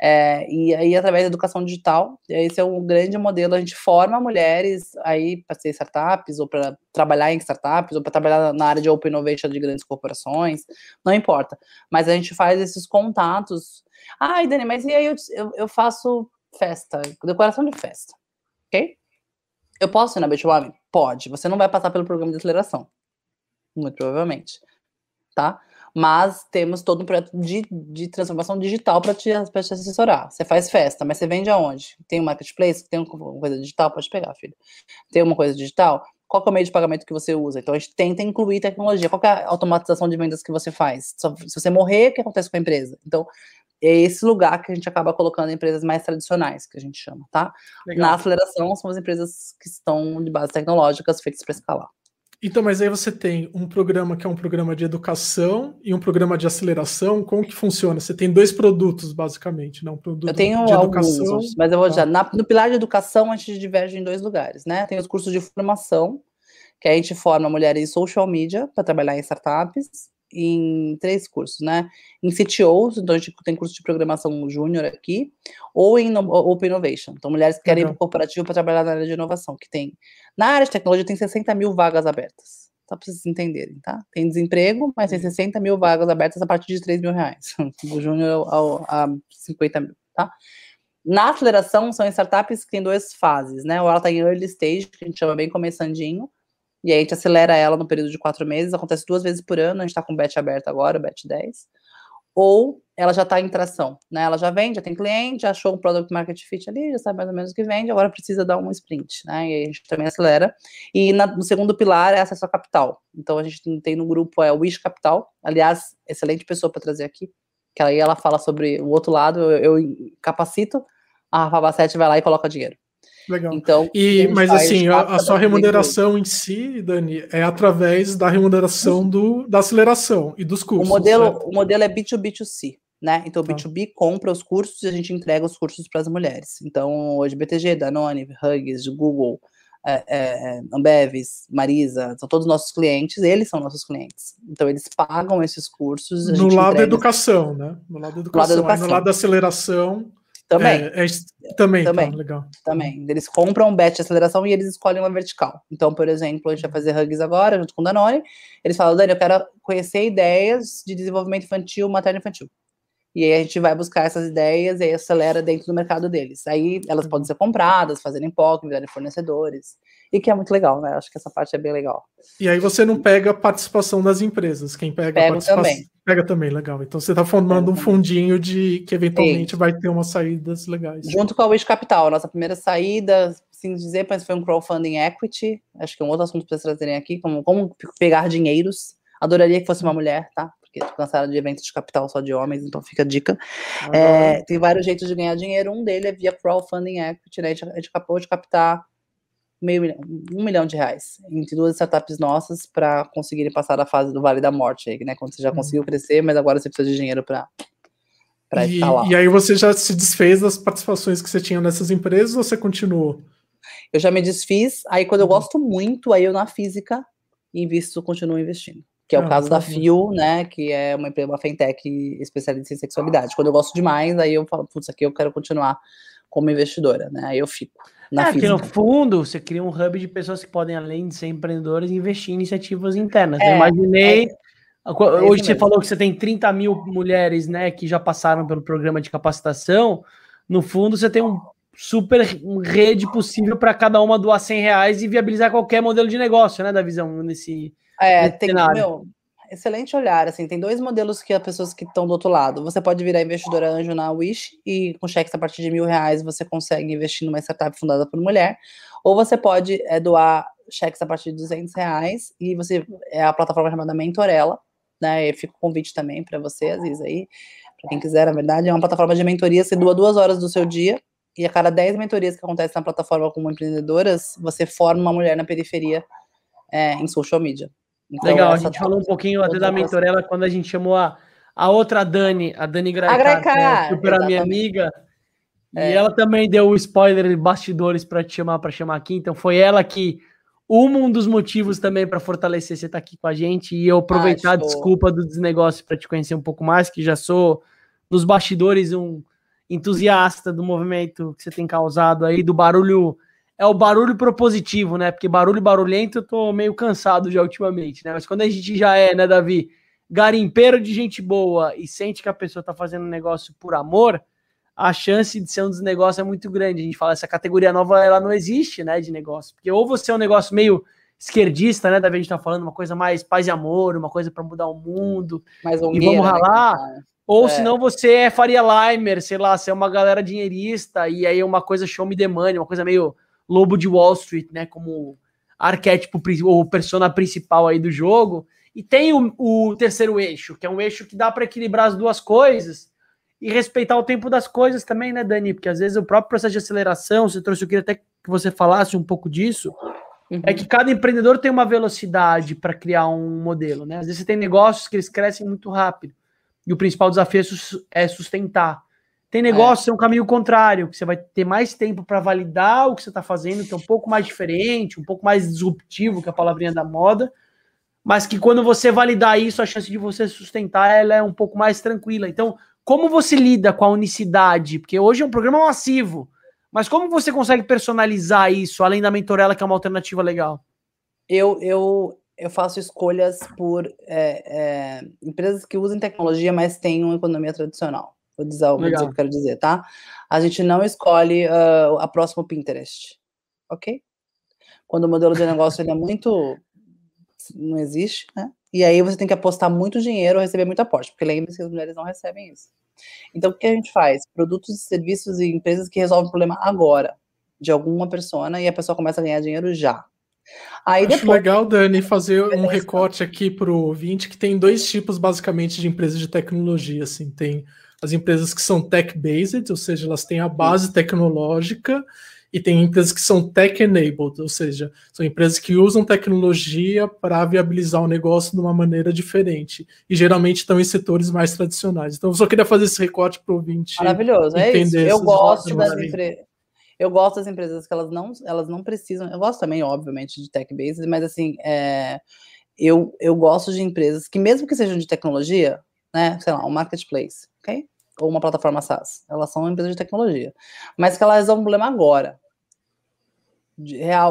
É, e aí, através da educação digital, esse é um grande modelo. A gente forma mulheres aí para ser startups, ou para trabalhar em startups, ou para trabalhar na área de open innovation de grandes corporações, não importa. Mas a gente faz esses contatos. Ai, Dani, mas e aí eu, eu, eu faço festa, decoração de festa, ok? Eu posso ir na Bitwami? Pode. Você não vai passar pelo programa de aceleração. Muito provavelmente. Tá? Mas temos todo um projeto de, de transformação digital para te, te assessorar. Você faz festa, mas você vende aonde? Tem um marketplace? Tem uma coisa digital? Pode pegar, filho. Tem uma coisa digital? Qual é o meio de pagamento que você usa? Então a gente tenta incluir tecnologia. Qual é a automatização de vendas que você faz? Se você morrer, o que acontece com a empresa? Então, é esse lugar que a gente acaba colocando empresas mais tradicionais, que a gente chama, tá? Legal. Na aceleração, são as empresas que estão de base tecnológicas feitas para escalar. Então, mas aí você tem um programa que é um programa de educação e um programa de aceleração. Como que funciona? Você tem dois produtos, basicamente, não? Um produto eu tenho de educação, alguns, mas eu vou tá. já. No pilar de educação, a gente diverge em dois lugares, né? Tem os cursos de formação, que a gente forma mulheres em social media para trabalhar em startups, em três cursos, né? Em CTOs, então a gente tem curso de programação júnior aqui, ou em Open Innovation. Então, mulheres que querem ir para o corporativo para trabalhar na área de inovação, que tem. Na área de tecnologia tem 60 mil vagas abertas. Só para vocês entenderem, tá? Tem desemprego, mas tem 60 mil vagas abertas a partir de 3 mil reais. Do júnior ao, a 50 mil, tá? Na aceleração, são startups que têm duas fases, né? Ou ela está em early stage, que a gente chama bem começandinho, e aí a gente acelera ela no período de quatro meses, acontece duas vezes por ano, a gente está com o batch aberto agora, o batch 10, ou ela já está em tração, né? Ela já vende, já tem cliente, já achou um product market fit ali, já sabe mais ou menos o que vende, agora precisa dar um sprint, né? E aí a gente também acelera. E na, no segundo pilar é acesso a capital. Então a gente tem no grupo é o Wish Capital, aliás, excelente pessoa para trazer aqui, que aí ela fala sobre o outro lado, eu, eu capacito, a Rafa Bassetti vai lá e coloca dinheiro. Legal. Então, e, mas assim, a, a sua remuneração em si, Dani, é através da remuneração do, da aceleração e dos cursos. O modelo, o modelo é B2B2C, né? Então, o tá. B2B compra os cursos e a gente entrega os cursos para as mulheres. Então, hoje, BTG, Danone, Hugs, Google, é, é, Ambeves, Marisa, são todos nossos clientes, eles são nossos clientes. Então, eles pagam esses cursos. no lado da educação, né? No lado da educação. No lado, educação. no lado da aceleração, também. É, é, também, também. Tá, legal. Também. Eles compram um bet de aceleração e eles escolhem uma vertical. Então, por exemplo, a gente vai fazer hugs agora, junto com o Danone. Eles falam, Dani, eu quero conhecer ideias de desenvolvimento infantil, materno infantil. E aí a gente vai buscar essas ideias e aí acelera dentro do mercado deles. Aí elas podem ser compradas, fazerem POC, virarem fornecedores. E que é muito legal, né? Acho que essa parte é bem legal. E aí você não pega a participação das empresas. Quem pega Pego a participação. Também. Pega também, legal. Então você está formando um fundinho de que eventualmente Sim. vai ter umas saídas legais. Junto com a Wish Capital, nossa primeira saída, assim dizer, mas foi um crowdfunding equity. Acho que é um outro assunto para vocês trazerem aqui, como, como pegar dinheiros. Adoraria que fosse uma mulher, tá? Porque tô cansada de eventos de capital só de homens, então fica a dica. É, tem vários jeitos de ganhar dinheiro. Um dele é via crowdfunding equity, né? A gente, acabou de captar meio milhão, um milhão de reais entre duas startups nossas para conseguirem passar da fase do Vale da Morte, aí, né? Quando você já uhum. conseguiu crescer, mas agora você precisa de dinheiro para para estar lá. E aí você já se desfez das participações que você tinha nessas empresas ou você continuou? Eu já me desfiz, aí quando eu uhum. gosto muito, aí eu na física invisto, continuo investindo. Que é o ah, caso da Fio, né? Que é uma, uma fintech especialista em sexualidade. Quando eu gosto demais, aí eu falo, putz, aqui eu quero continuar como investidora, né? Aí eu fico. Na é, que no fundo você cria um hub de pessoas que podem, além de ser empreendedores, investir em iniciativas internas. É, eu imaginei. É, hoje você mesmo. falou que você tem 30 mil mulheres né, que já passaram pelo programa de capacitação. No fundo, você tem um super rede possível para cada uma doar 100 reais e viabilizar qualquer modelo de negócio, né, da visão nesse, é, tem. Meu, excelente olhar. Assim, tem dois modelos que as pessoas que estão do outro lado. Você pode virar investidora anjo na Wish e com cheques a partir de mil reais você consegue investir numa startup fundada por mulher. Ou você pode é, doar cheques a partir de 200 reais e você é a plataforma chamada Mentorella, né? E fica o convite também para você, Aziz, aí, para quem quiser, na verdade, é uma plataforma de mentoria. Você doa duas horas do seu dia e a cada 10 mentorias que acontecem na plataforma como empreendedoras, você forma uma mulher na periferia é, em social media. Então, Legal, a gente falou um pouquinho até da mentorela quando a gente chamou a, a outra Dani, a Dani Graicar, que é super minha amiga. É. E ela também deu o spoiler de bastidores para te chamar para chamar aqui. Então foi ela que um dos motivos também para fortalecer você estar tá aqui com a gente e eu aproveitar ah, a desculpa do desnegócio para te conhecer um pouco mais, que já sou nos bastidores um entusiasta do movimento que você tem causado aí, do barulho é o barulho propositivo, né? Porque barulho barulhento eu tô meio cansado já ultimamente, né? Mas quando a gente já é, né, Davi, garimpeiro de gente boa e sente que a pessoa tá fazendo um negócio por amor, a chance de ser um desnegócio é muito grande. A gente fala, essa categoria nova, ela não existe, né, de negócio. Porque ou você é um negócio meio esquerdista, né, Davi, a gente tá falando uma coisa mais paz e amor, uma coisa para mudar o mundo, mais e vamos né, ralar... Né, ou é. senão você é Faria Limer, sei lá, você é uma galera dinheirista, e aí é uma coisa show me the money, uma coisa meio lobo de Wall Street, né? Como arquétipo ou persona principal aí do jogo. E tem o, o terceiro eixo, que é um eixo que dá para equilibrar as duas coisas e respeitar o tempo das coisas também, né, Dani? Porque às vezes o próprio processo de aceleração, você trouxe, eu queria até que você falasse um pouco disso, uhum. é que cada empreendedor tem uma velocidade para criar um modelo, né? Às vezes você tem negócios que eles crescem muito rápido e o principal desafio é, é sustentar. Tem negócio, é. é um caminho contrário, que você vai ter mais tempo para validar o que você está fazendo, que é um pouco mais diferente, um pouco mais disruptivo, que é a palavrinha da moda, mas que quando você validar isso, a chance de você sustentar ela é um pouco mais tranquila. Então, como você lida com a unicidade? Porque hoje é um programa massivo, mas como você consegue personalizar isso, além da mentorela, que é uma alternativa legal? Eu, eu, eu faço escolhas por é, é, empresas que usam tecnologia, mas têm uma economia tradicional. Vou dizer, vou dizer o que eu quero dizer, tá? A gente não escolhe uh, a próxima Pinterest, ok? Quando o modelo de negócio ele é muito não existe, né? E aí você tem que apostar muito dinheiro ou receber muito aporte, porque lembre-se que as mulheres não recebem isso. Então, o que a gente faz? Produtos, serviços e empresas que resolvem o problema agora, de alguma pessoa, e a pessoa começa a ganhar dinheiro já. Aí Acho depois... legal, Dani, fazer um recorte aqui para o ouvinte, que tem dois tipos, basicamente, de empresas de tecnologia. Assim. Tem as empresas que são tech-based, ou seja, elas têm a base tecnológica, e tem empresas que são tech-enabled, ou seja, são empresas que usam tecnologia para viabilizar o negócio de uma maneira diferente. E geralmente estão em setores mais tradicionais. Então, eu só queria fazer esse recorte para o ouvinte. Maravilhoso, é isso. Eu gosto das empresas. Eu gosto das empresas que elas não, elas não precisam. Eu gosto também, obviamente, de tech-based, mas assim, é, eu, eu gosto de empresas que, mesmo que sejam de tecnologia, né, sei lá, um marketplace, ou uma plataforma SaaS. Elas são empresas de tecnologia. Mas que elas resolvem um problema agora.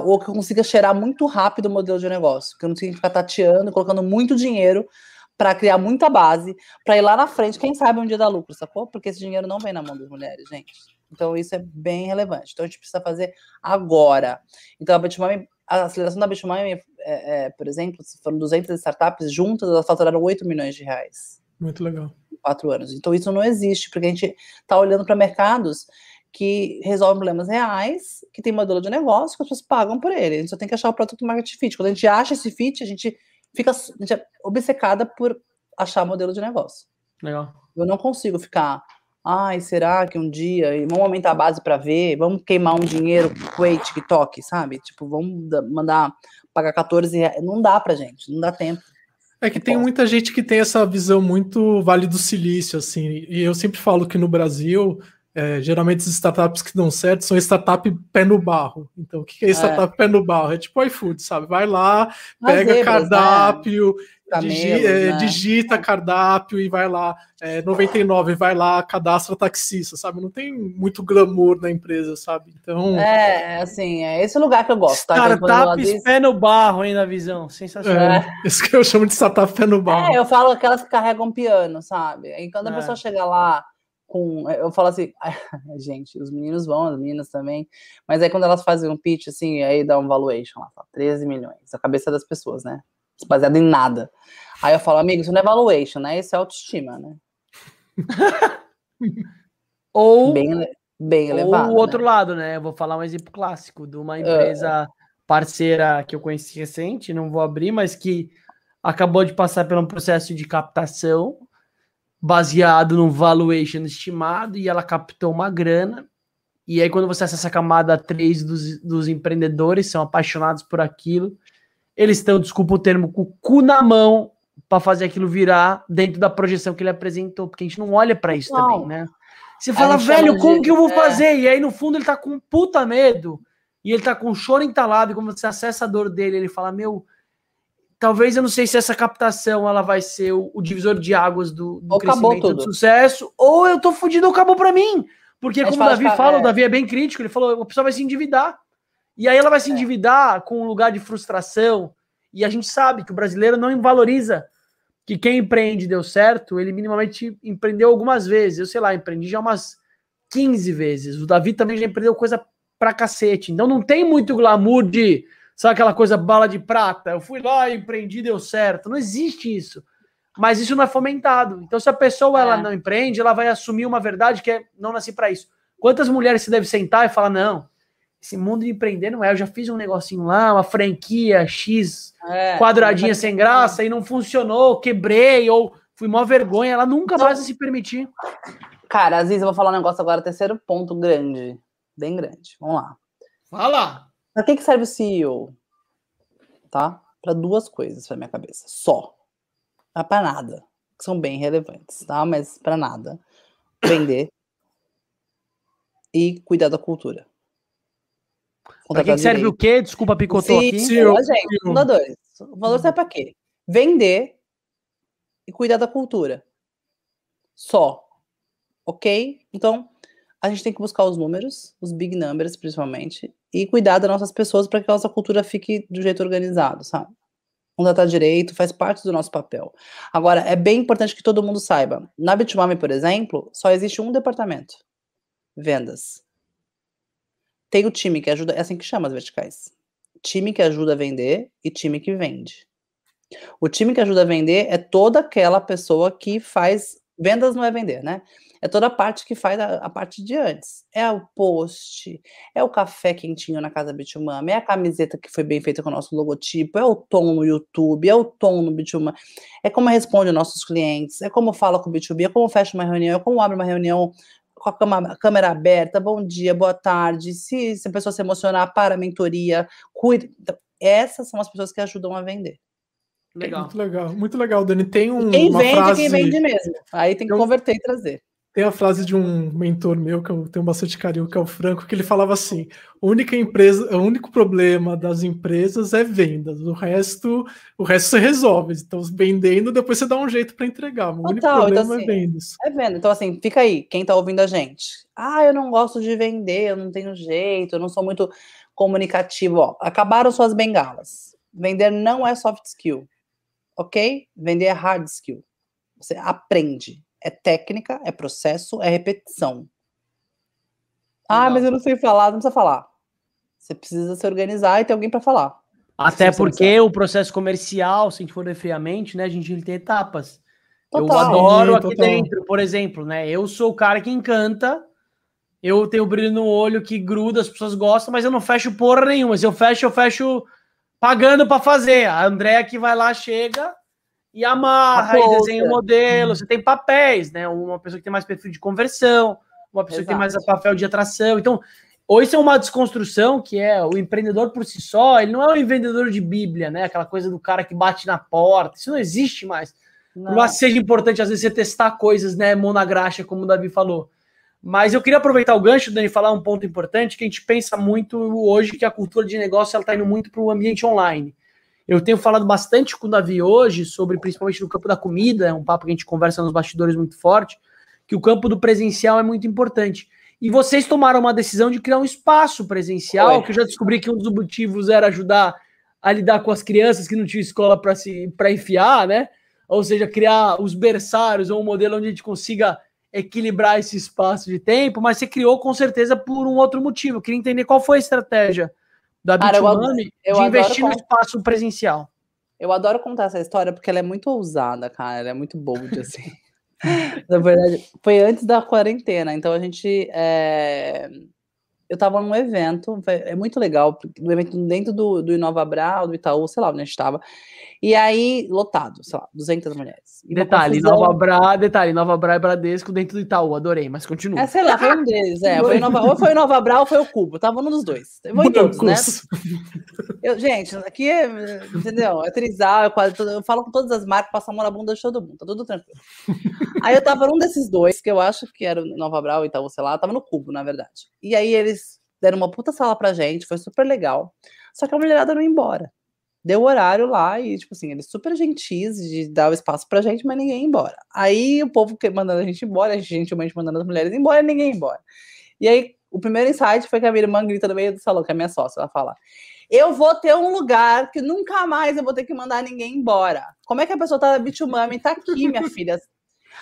Ou que eu consiga cheirar muito rápido o modelo de negócio. Que eu não tenha que ficar tateando, colocando muito dinheiro para criar muita base, para ir lá na frente, quem sabe um dia dar lucro, sacou? Porque esse dinheiro não vem na mão das mulheres, gente. Então isso é bem relevante. Então a gente precisa fazer agora. Então a Bitmami, a aceleração da Bitmami, é, é, por exemplo, foram 200 startups juntas, elas faturaram 8 milhões de reais. Muito legal quatro anos. Então isso não existe, porque a gente está olhando para mercados que resolvem problemas reais, que tem modelo de negócio, que as pessoas pagam por ele. A gente só tem que achar o produto market fit. Quando a gente acha esse fit, a gente fica a gente é obcecada por achar modelo de negócio. Legal. Eu não consigo ficar, ai, será que um dia, vamos aumentar a base para ver, vamos queimar um dinheiro com o TikTok, sabe? Tipo, vamos mandar pagar 14 reais. Não dá pra gente, não dá tempo. É que tem muita gente que tem essa visão muito Vale do Silício, assim, e eu sempre falo que no Brasil, é, geralmente as startups que dão certo são startup pé no barro. Então, o que é startup é. pé no barro? É tipo iFood, sabe? Vai lá, pega zebras, né? cardápio, né? Digi é, né? digita cardápio e vai lá, é, 99, vai lá, cadastra taxista, sabe? Não tem muito glamour na empresa, sabe? Então. É, assim, é esse lugar que eu gosto. Tá? Startups pé no barro, hein, na visão. Sensacional. É, isso que eu chamo de startup pé no barro. É, eu falo aquelas que carregam piano, sabe? E quando a é. pessoa chega lá com. Eu falo assim, gente, os meninos vão, as meninas também, mas aí quando elas fazem um pitch, assim, aí dá um valuation lá, 13 milhões, a cabeça das pessoas, né? baseado em nada. Aí eu falo, amigo, isso não é valuation, né? Isso é autoestima, né? ou bem, bem elevado. Ou o outro né? lado, né? Eu vou falar um exemplo clássico de uma empresa uh, parceira que eu conheci recente, não vou abrir, mas que acabou de passar por um processo de captação baseado no valuation estimado e ela captou uma grana. E aí, quando você acessa a camada 3 dos, dos empreendedores, são apaixonados por aquilo, eles estão, desculpa o termo, com o cu na mão para fazer aquilo virar dentro da projeção que ele apresentou, porque a gente não olha para isso não. também, né? Você fala, velho, como de... que eu vou é. fazer? E aí, no fundo, ele tá com puta medo, e ele tá com choro entalado, e quando você acessa a dor dele, ele fala, meu, talvez eu não sei se essa captação ela vai ser o, o divisor de águas do, do crescimento do sucesso, ou eu tô fudido, acabou para mim. Porque, como o Davi fala, fala é. o Davi é bem crítico, ele falou, a pessoa vai se endividar. E aí ela vai se é. endividar com um lugar de frustração. E a gente sabe que o brasileiro não valoriza que quem empreende deu certo, ele minimamente empreendeu algumas vezes. Eu sei lá, empreendi já umas 15 vezes. O Davi também já empreendeu coisa pra cacete. Então não tem muito glamour de, sabe aquela coisa bala de prata? Eu fui lá, empreendi, deu certo. Não existe isso. Mas isso não é fomentado. Então se a pessoa é. ela não empreende, ela vai assumir uma verdade que é não nasci para isso. Quantas mulheres se deve sentar e falar não, esse mundo de empreender não é. Eu já fiz um negocinho lá, uma franquia X, é, quadradinha sem graça, e não funcionou, quebrei, ou fui mó vergonha. Ela nunca não. mais vai se permitir. Cara, às vezes eu vou falar um negócio agora, terceiro ponto grande, bem grande. Vamos lá. Fala! Para que, que serve o CEO? Tá? Para duas coisas, na minha cabeça. Só. Não é para nada. Que são bem relevantes, tá? Mas para nada. Vender e cuidar da cultura. Para que serve o quê? Desculpa, picotou aqui. Sim, gente, fundadores. O valor serve para quê? Vender e cuidar da cultura. Só. Ok? Então, a gente tem que buscar os números, os big numbers principalmente, e cuidar das nossas pessoas para que a nossa cultura fique do jeito organizado, sabe? Contratar direito faz parte do nosso papel. Agora, é bem importante que todo mundo saiba. Na Bitmami, por exemplo, só existe um departamento: vendas. Tem o time que ajuda, é assim que chama as verticais. Time que ajuda a vender e time que vende. O time que ajuda a vender é toda aquela pessoa que faz. Vendas não é vender, né? É toda a parte que faz a, a parte de antes. É o post, é o café quentinho na casa Bitumama, é a camiseta que foi bem feita com o nosso logotipo, é o tom no YouTube, é o tom no Bitumama, é como responde nossos clientes, é como fala com o B2B, é como fecha uma reunião, é como abre uma reunião com a, cama, a câmera aberta, bom dia, boa tarde, se, se a pessoa se emocionar, para a mentoria, cuide. Então, essas são as pessoas que ajudam a vender. Legal. Muito legal, muito legal, Dani. Tem um. quem vende, frase... quem vende mesmo. Aí tem que eu... converter e trazer. Tem a frase de um mentor meu que eu tenho bastante carinho, que é o Franco, que ele falava assim: a única empresa, o único problema das empresas é vendas. O resto, o resto você resolve. Então, vendendo, depois você dá um jeito para entregar. O Total, único problema então, assim, é vendas. É venda. Então, assim, fica aí, quem está ouvindo a gente. Ah, eu não gosto de vender, eu não tenho jeito, eu não sou muito comunicativo. Ó, acabaram suas bengalas. Vender não é soft skill, ok? Vender é hard skill. Você aprende é técnica, é processo, é repetição. Ah, mas eu não sei falar, não precisa falar. Você precisa se organizar e ter alguém para falar. Até porque o processo comercial, se a gente for ver friamente, né, a gente tem etapas. Total, eu adoro aqui total. dentro, por exemplo, né? Eu sou o cara que encanta, eu tenho brilho no olho que gruda, as pessoas gostam, mas eu não fecho porra nenhuma. Se eu fecho, eu fecho pagando para fazer. A Andréa que vai lá, chega, e amarra e desenha o um modelo. Você tem papéis, né? Uma pessoa que tem mais perfil de conversão, uma pessoa Exato. que tem mais papel de atração. Então, ou isso é uma desconstrução que é o empreendedor por si só, ele não é um vendedor de Bíblia, né? Aquela coisa do cara que bate na porta. Isso não existe mais. Não. Por seja importante, às vezes, você testar coisas, né? Mão na graxa, como o Davi falou. Mas eu queria aproveitar o gancho, Dani, falar um ponto importante que a gente pensa muito hoje que a cultura de negócio está indo muito para o ambiente online. Eu tenho falado bastante com o Davi hoje sobre, principalmente no campo da comida, é um papo que a gente conversa nos bastidores muito forte, que o campo do presencial é muito importante. E vocês tomaram uma decisão de criar um espaço presencial, que eu já descobri que um dos motivos era ajudar a lidar com as crianças que não tinham escola para se para enfiar, né? Ou seja, criar os berçários ou um modelo onde a gente consiga equilibrar esse espaço de tempo, mas você criou com certeza por um outro motivo. Eu queria entender qual foi a estratégia da Bitmoney de investir no espaço presencial. Eu adoro contar essa história porque ela é muito ousada, cara. Ela é muito bold, assim. Na verdade, foi antes da quarentena. Então a gente. É... Eu tava num evento, é muito legal, no evento dentro do, do Inova Brau, do Itaú, sei lá onde a gente tava. E aí, lotado, sei lá, 200 mulheres. E detalhe, Nova Bra, detalhe, Nova Bra e Bradesco dentro do Itaú, adorei, mas continua. É, sei lá, foi um deles, é. Foi Nova, ou foi Nova Bra ou foi o Cubo, tava um dos dois. Vou em todos, né? Eu, gente, aqui é, entendeu? É trisal, eu, quase, eu falo com todas as marcas, passo a mão na bunda de todo mundo, tá tudo tranquilo. Aí eu tava num desses dois, que eu acho que era o Nova Bra ou Itaú, sei lá, tava no Cubo, na verdade. E aí eles deram uma puta sala pra gente, foi super legal. Só que a mulherada não ia embora deu horário lá e, tipo assim, eles super gentis de dar o espaço pra gente, mas ninguém ia embora. Aí o povo mandando a gente embora, a gente gentilmente mandando as mulheres embora, ninguém ia embora. E aí, o primeiro insight foi que a minha irmã grita no meio do salão, que é a minha sócia, ela fala: Eu vou ter um lugar que nunca mais eu vou ter que mandar ninguém embora. Como é que a pessoa tá bitumami? Tá aqui, minha filha.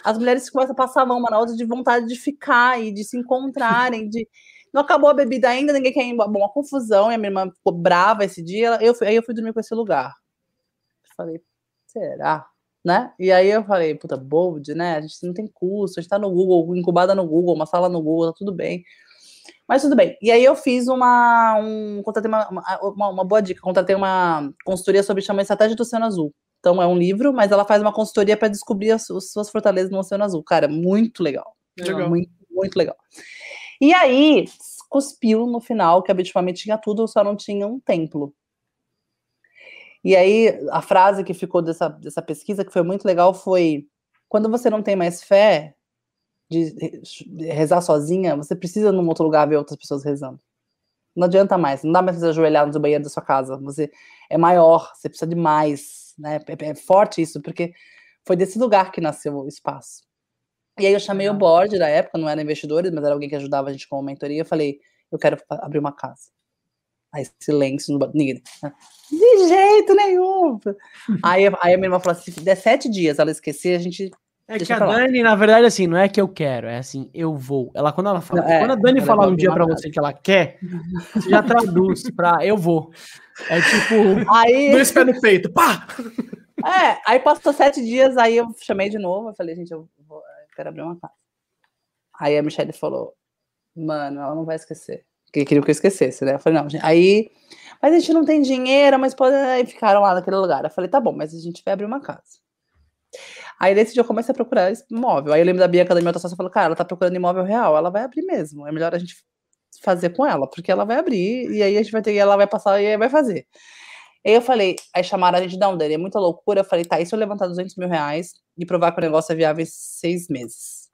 As mulheres começam a passar a mão uma na outra de vontade de ficar e de se encontrarem, de não acabou a bebida ainda, ninguém quer ir embora. Bom, uma confusão, e a minha irmã ficou brava esse dia. Eu fui, aí eu fui dormir com esse lugar. Falei, será? Né? E aí eu falei, puta, bold, né? A gente não tem curso, a gente tá no Google, incubada no Google, uma sala no Google, tá tudo bem. Mas tudo bem. E aí eu fiz uma. Um, contratei uma, uma, uma boa dica, contratei uma consultoria sobre chama Estratégia do Oceano Azul. Então é um livro, mas ela faz uma consultoria para descobrir as, as, suas fortalezas no Oceano Azul. Cara, muito legal. legal. Muito, muito legal. E aí, cuspiu no final que Bitmami tinha tudo, só não tinha um templo. E aí, a frase que ficou dessa, dessa pesquisa, que foi muito legal, foi: quando você não tem mais fé de rezar sozinha, você precisa num outro lugar ver outras pessoas rezando. Não adianta mais, não dá mais você ajoelhar no banheiro da sua casa. Você é maior, você precisa de mais. Né? É, é forte isso, porque foi desse lugar que nasceu o espaço. E aí eu chamei o board da época, não era investidores, mas era alguém que ajudava a gente com a mentoria. Eu falei, eu quero abrir uma casa. Aí silêncio, ninguém. De jeito nenhum. aí, aí a minha irmã falou assim: se der sete dias ela esquecer, a gente. É que a Dani, na verdade, assim, não é que eu quero, é assim, eu vou. Ela, quando ela fala, é, quando a Dani falar um dia pra você que ela quer, você já traduz pra eu vou. É tipo. Aí... Dois pés no peito, pá! É, aí passou sete dias, aí eu chamei de novo, eu falei, gente, eu quero abrir uma casa. Aí a Michelle falou, mano, ela não vai esquecer. Porque queria que eu esquecesse, né? Eu falei, não, gente. Aí, mas a gente não tem dinheiro, mas pode. Aí ficaram lá naquele lugar. Eu falei, tá bom, mas a gente vai abrir uma casa. Aí nesse dia eu comecei a procurar imóvel. Aí eu lembro da Bianca da minha outra sócia falou, cara, ela tá procurando imóvel real, ela vai abrir mesmo. É melhor a gente fazer com ela, porque ela vai abrir, e aí a gente vai ter, ela vai passar e vai fazer. Aí eu falei, aí chamaram a gente, não, Dani, é muita loucura. Eu falei, tá, e se eu levantar 200 mil reais e provar que o negócio é viável em seis meses?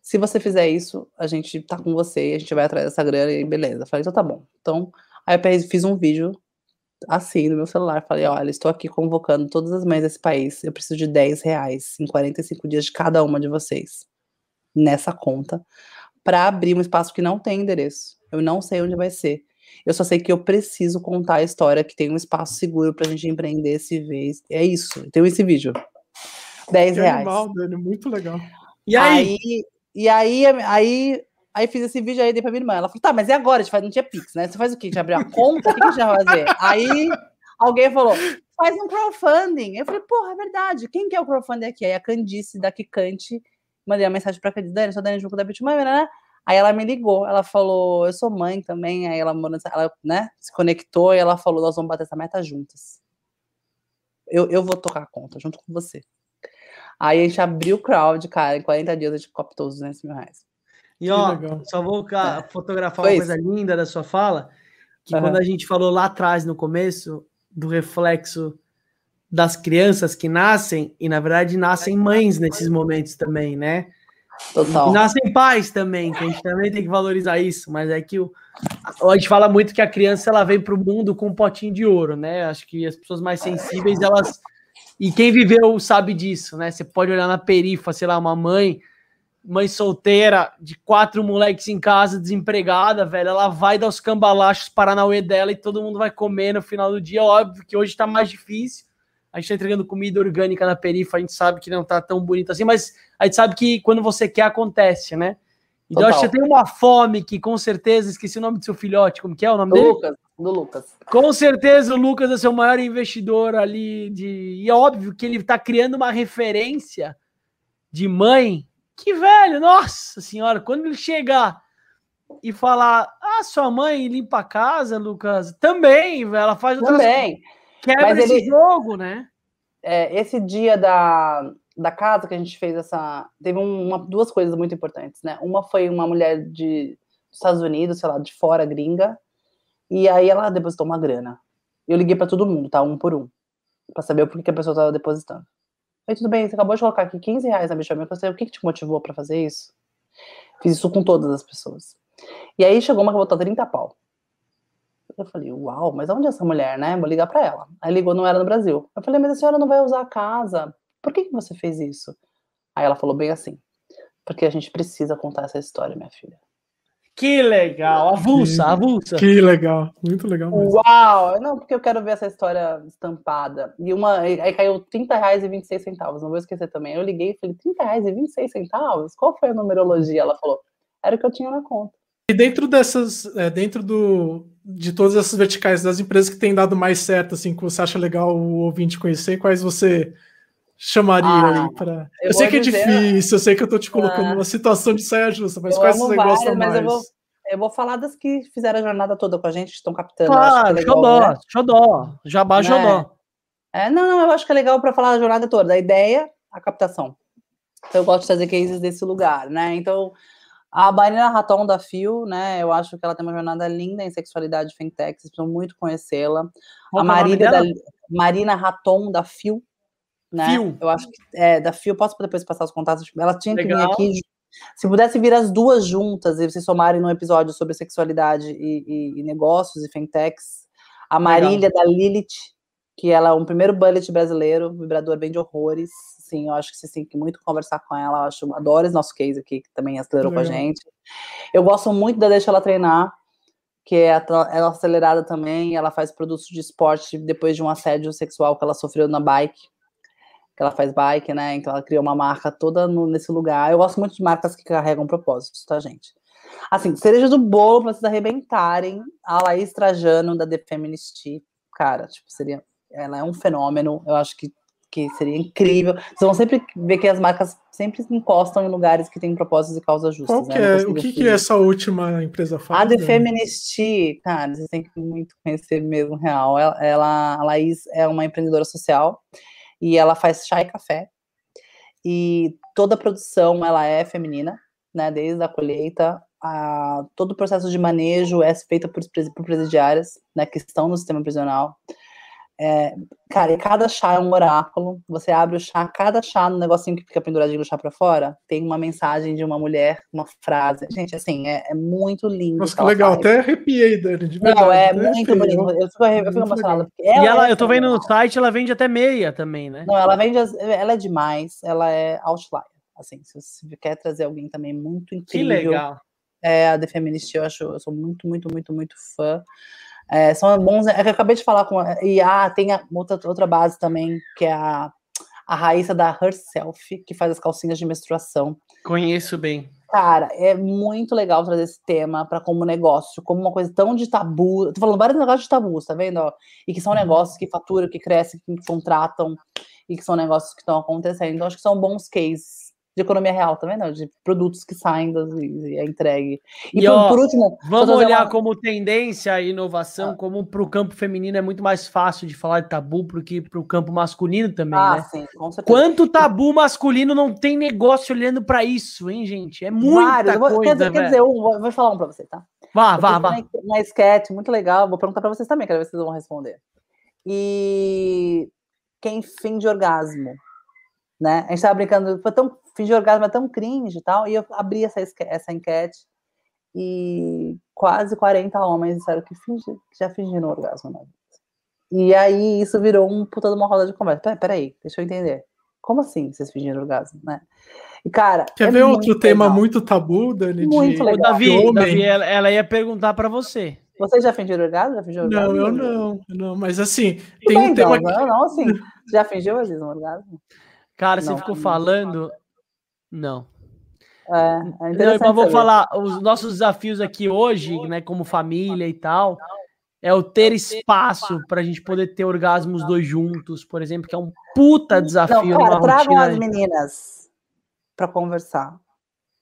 Se você fizer isso, a gente tá com você e a gente vai atrás dessa grana e beleza. Eu falei, então tá bom. Então, aí eu fiz um vídeo assim no meu celular. Falei, olha, estou aqui convocando todas as mães desse país. Eu preciso de 10 reais em 45 dias de cada uma de vocês nessa conta para abrir um espaço que não tem endereço. Eu não sei onde vai ser. Eu só sei que eu preciso contar a história, que tem um espaço seguro pra gente empreender, se ver. É isso. Tem esse vídeo. 10 reais. Animal, Dani, muito legal. E aí? aí? E aí, aí, aí fiz esse vídeo aí, dei pra minha irmã. Ela falou, tá, mas e agora? A gente faz, não tinha Pix, né? Você faz o quê? A gente abriu a conta? O que a gente vai fazer? Aí alguém falou, faz um crowdfunding. Eu falei, porra, é verdade. Quem que é o crowdfunding aqui? Aí a Candice da Kikante, mandei uma mensagem pra Candice, Dani, sou Dani Junco da Bitmãe, né? Aí ela me ligou, ela falou, eu sou mãe também, aí ela, ela né, se conectou e ela falou, nós vamos bater essa meta juntas. Eu, eu vou tocar a conta junto com você. Aí a gente abriu o crowd, cara, em 40 dias a gente captou os 200 mil reais. E ó, só vou é. fotografar Foi uma coisa isso. linda da sua fala, que uhum. quando a gente falou lá atrás, no começo, do reflexo das crianças que nascem, e na verdade nascem mães nesses momentos também, né? Total. Nascem pais também, que a gente também tem que valorizar isso, mas é que o, a gente fala muito que a criança ela vem para o mundo com um potinho de ouro, né? Acho que as pessoas mais sensíveis, elas. E quem viveu sabe disso, né? Você pode olhar na perifa, sei lá, uma mãe, mãe solteira, de quatro moleques em casa, desempregada, velho, ela vai dar os cambalachos Paranauê dela e todo mundo vai comer no final do dia. Óbvio que hoje está mais difícil, a gente tá entregando comida orgânica na perifa, a gente sabe que não tá tão bonito assim, mas a gente sabe que quando você quer, acontece, né? Então acho que você tem uma fome que com certeza, esqueci o nome do seu filhote, como que é o nome do dele? Lucas, do Lucas. Com certeza o Lucas é seu maior investidor ali de... E é óbvio que ele tá criando uma referência de mãe que, velho, nossa senhora, quando ele chegar e falar, ah, sua mãe limpa a casa, Lucas, também, ela faz outras Também. Coisas Quebra Mas esse ele, jogo, né? É, esse dia da, da casa que a gente fez essa. Teve uma, duas coisas muito importantes, né? Uma foi uma mulher de, dos Estados Unidos, sei lá, de fora, gringa, e aí ela depositou uma grana. Eu liguei para todo mundo, tá? Um por um, para saber o porquê a pessoa estava depositando. Aí, tudo bem, você acabou de colocar aqui 15 reais na bicha eu sei o que, que te motivou para fazer isso? Fiz isso com todas as pessoas. E aí chegou uma que botou 30 pau. Eu falei, uau, mas onde é essa mulher, né? Vou ligar para ela. Aí ligou, não era no Brasil. Eu falei, mas a senhora não vai usar a casa. Por que, que você fez isso? Aí ela falou bem assim, porque a gente precisa contar essa história, minha filha. Que legal, avulsa, avulsa. Que legal, muito legal mesmo. Uau, não, porque eu quero ver essa história estampada. E uma, aí caiu 30 reais e 26 centavos, não vou esquecer também. Eu liguei e falei, 30 reais e 26 centavos? Qual foi a numerologia? Ela falou, era o que eu tinha na conta. E dentro dessas, é, dentro do, de todas essas verticais das empresas que têm dado mais certo, assim, que você acha legal o ouvinte conhecer, quais você chamaria ah, aí para? Eu, eu sei que é dizer... difícil, eu sei que eu tô te colocando ah, numa situação de saia justa, mas quais você várias, gosta mais? Eu vou, eu vou falar das que fizeram a jornada toda com a gente, estão captando. Claro, legal, xodó, né? xodó, jabá, né? xodó. É, não, não, eu acho que é legal para falar da jornada toda, a ideia, a captação. Então eu gosto de fazer cases desse lugar, né? Então a Marina Raton da Fio, né? Eu acho que ela tem uma jornada linda em sexualidade fintech, vocês precisam muito conhecê-la. A é Marina da, Marina Raton da Fio, né? Fio. Eu acho que é da Fio, posso depois passar os contatos? Ela tinha Legal. que vir aqui. Se pudesse vir as duas juntas e vocês somarem num episódio sobre sexualidade e, e, e negócios e fintechs, a Marília Legal. da Lilith, que ela é um primeiro bullet brasileiro, vibrador bem de horrores, sim, eu acho que você tem que muito conversar com ela. Eu acho, adoro esse nosso case aqui, que também acelerou com a gente. Eu gosto muito da Deixa Ela Treinar, que é ela acelerada também. Ela faz produtos de esporte depois de um assédio sexual que ela sofreu na bike. Que ela faz bike, né? Então ela criou uma marca toda no, nesse lugar. Eu gosto muito de marcas que carregam propósitos, tá, gente? Assim, cereja do bolo para vocês arrebentarem. A Laís Trajano, da The Feminist. Cara, tipo, seria ela é um fenômeno. Eu acho que, que seria incrível. Vocês vão sempre ver que as marcas sempre encostam em lugares que têm propósitos e causas justas. Qual que né? é, o que, que essa última empresa faz? A The Feminist, cara, vocês têm que muito conhecer mesmo real. Ela, ela, a Laís é uma empreendedora social e ela faz chá e café. E toda a produção ela é feminina, né? Desde a colheita a, todo o processo de manejo é feito por, por presidiárias, né, que estão no sistema prisional. É, cara, e cada chá é um oráculo. Você abre o chá, cada chá no negocinho que fica penduradinho do chá para fora, tem uma mensagem de uma mulher, uma frase. Gente, assim, é, é muito lindo. Nossa, que legal. Faz. Até arrepiei, Dani. De verdade, Não, é muito bonito. Eu fico, eu fico emocionada. Ela e ela, é eu tô vendo no site, ela vende até meia também, né? Não, ela vende, ela é demais. Ela é outlier. Assim, se você quer trazer alguém também muito incrível. Que legal é, a The Feminist, eu acho, eu sou muito, muito, muito, muito fã. É, são bons. É que eu acabei de falar com. E ah, tem a, outra, outra base também, que é a, a Raíssa da Herself, que faz as calcinhas de menstruação. Conheço bem. Cara, é muito legal trazer esse tema para como negócio, como uma coisa tão de tabu. Tô falando vários negócios de tabu, tá vendo? Ó? E que são uhum. negócios que faturam, que crescem, que contratam, e que são negócios que estão acontecendo. Então, acho que são bons cases de economia real, tá vendo? De produtos que saem das, e é entregue. E, e por, ó, por, último, vamos olhar uma... como tendência e inovação, ah. como para o campo feminino é muito mais fácil de falar de tabu do que para o campo masculino também, ah, né? Sim, com certeza. Quanto tabu masculino não tem negócio olhando para isso, hein, gente? É muita coisa, quer dizer, quer dizer, eu vou, vou falar um para você, tá? Vá, vá, vá. Uma sketch muito legal, vou perguntar para vocês também, quero ver se vocês vão responder. E quem finge orgasmo? Né? A gente estava brincando, foi tão fingir orgasmo é tão cringe e tal. E eu abri essa, essa enquete e quase 40 homens disseram que, fingi, que já fingiram orgasmo na vida. E aí isso virou um puta de uma roda de conversa. Peraí, peraí, deixa eu entender. Como assim vocês fingiram orgasmo, né? E, cara. Quer é ver outro tema muito tabu, Dani? Muito de... legal. Davi, Davi ela, ela, ia perguntar para você. Você já fingiu orgasmo? Já fingiu orgasmo? Não, eu não, não. Mas assim, tem bem, um tema. Não, não, não, assim. Já fingiu, um orgasmo? Cara, não, você ficou falando. Não. É, é não, mas vou falar, os nossos desafios aqui hoje, né, como família e tal, é o ter espaço para a gente poder ter orgasmos dois juntos, por exemplo, que é um puta desafio. Não, cara, tragam as meninas para conversar.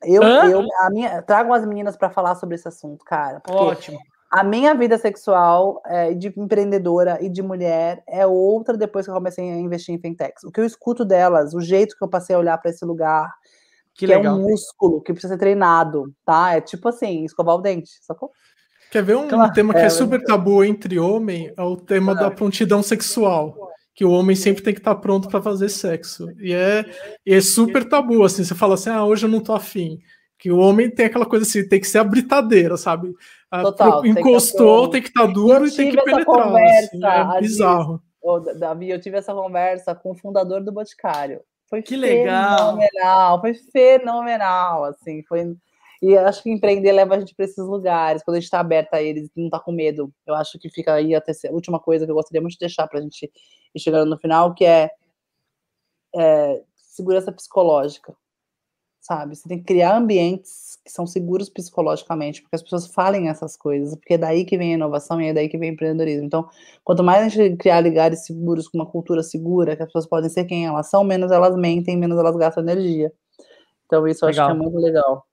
Eu, eu, a minha, tragam as meninas para falar sobre esse assunto, cara. Ótimo. A minha vida sexual é, de empreendedora e de mulher é outra depois que eu comecei a investir em fintechs. O que eu escuto delas, o jeito que eu passei a olhar para esse lugar, que, que é um músculo que precisa ser treinado, tá? É tipo assim, escovar o dente, sacou? Quer ver um claro. tema que é, é super tabu entre homem? É o tema da prontidão sexual. Que o homem sempre tem que estar pronto para fazer sexo. E é, e é super tabu, assim. Você fala assim, ah, hoje eu não tô afim. Que o homem tem aquela coisa assim, tem que ser a britadeira, sabe? Total, encostou, tem que estar tá duro e tem que penetrar. Conversa, assim, é bizarro. Davi, eu tive essa conversa com o fundador do Boticário. Foi que legal. fenomenal, foi fenomenal, assim, foi... E acho que empreender leva a gente para esses lugares, quando a gente está aberto a eles, não está com medo. Eu acho que fica aí a terceira, última coisa que eu gostaria muito de deixar para a gente ir chegando no final, que é, é segurança psicológica sabe? Você tem que criar ambientes que são seguros psicologicamente, porque as pessoas falem essas coisas, porque é daí que vem a inovação e é daí que vem o empreendedorismo. Então, quanto mais a gente criar lugares seguros, com uma cultura segura, que as pessoas podem ser quem elas são, menos elas mentem, menos elas gastam energia. Então, isso eu legal. acho que é muito legal.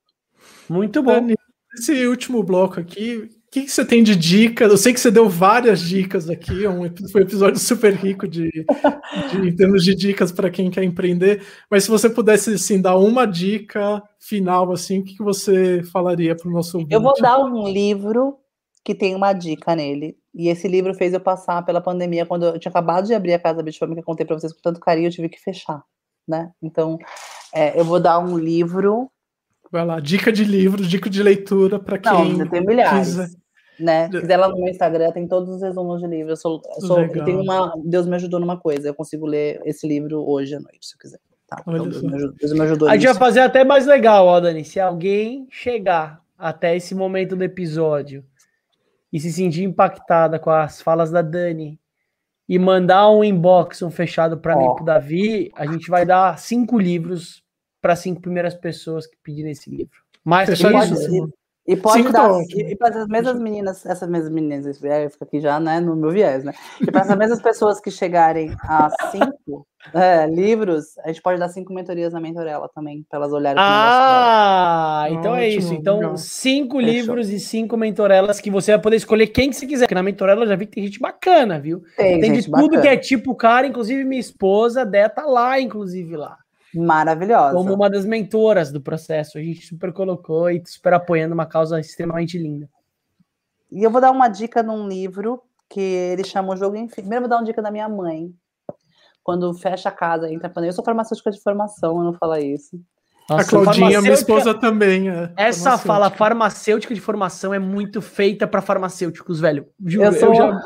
Muito bom. Esse último bloco aqui, o que, que, você tem de dicas? Eu sei que você deu várias dicas aqui, é um, foi um episódio super rico de, de em termos de dicas para quem quer empreender. Mas se você pudesse assim, dar uma dica final, assim, o que, que você falaria para o nosso ouvinte? Eu vou dar um livro que tem uma dica nele. E esse livro fez eu passar pela pandemia, quando eu tinha acabado de abrir a Casa Bitfame, que eu contei para vocês com tanto carinho, eu tive que fechar. Né? Então, é, eu vou dar um livro Vai lá, dica de livro, dica de leitura para quem. Não, tem milhares. Quiser. Né? Se quiser lá no meu Instagram, tem todos os resumos de livro. Eu, sou, eu, sou, eu tenho uma. Deus me ajudou numa coisa. Eu consigo ler esse livro hoje à noite, se eu quiser. Tá? Então, Deus, me ajudou, Deus me ajudou. A gente vai fazer até mais legal, ó, Dani. Se alguém chegar até esse momento do episódio e se sentir impactada com as falas da Dani e mandar um inbox, um fechado para mim, pro Davi, a gente vai dar cinco livros para cinco primeiras pessoas que pedirem esse livro. Mais que isso? E pode Cinco dar. E, e para as mesmas meninas, essas mesmas meninas, é, fica aqui já né, no meu viés, né? E para as mesmas pessoas que chegarem a cinco é, livros, a gente pode dar cinco mentorias na mentorela também, para elas olharem. Ah, então é isso. Então, legal. cinco Fechou. livros e cinco mentorelas que você vai poder escolher quem que você quiser. Porque na mentorela eu já vi que tem gente bacana, viu? Tem, tem de tudo bacana. que é tipo cara, inclusive minha esposa, Dé tá lá, inclusive lá. Maravilhosa. Como uma das mentoras do processo. A gente super colocou e super apoiando uma causa extremamente linda. E eu vou dar uma dica num livro que ele chama o jogo infinito. Primeiro vou dar uma dica da minha mãe. Quando fecha a casa, entra pandemia. Eu sou farmacêutica de formação, eu não falo isso. Nossa, a Claudinha, minha esposa também. É Essa fala farmacêutica de formação é muito feita para farmacêuticos, velho. Juro, eu, sou... eu já.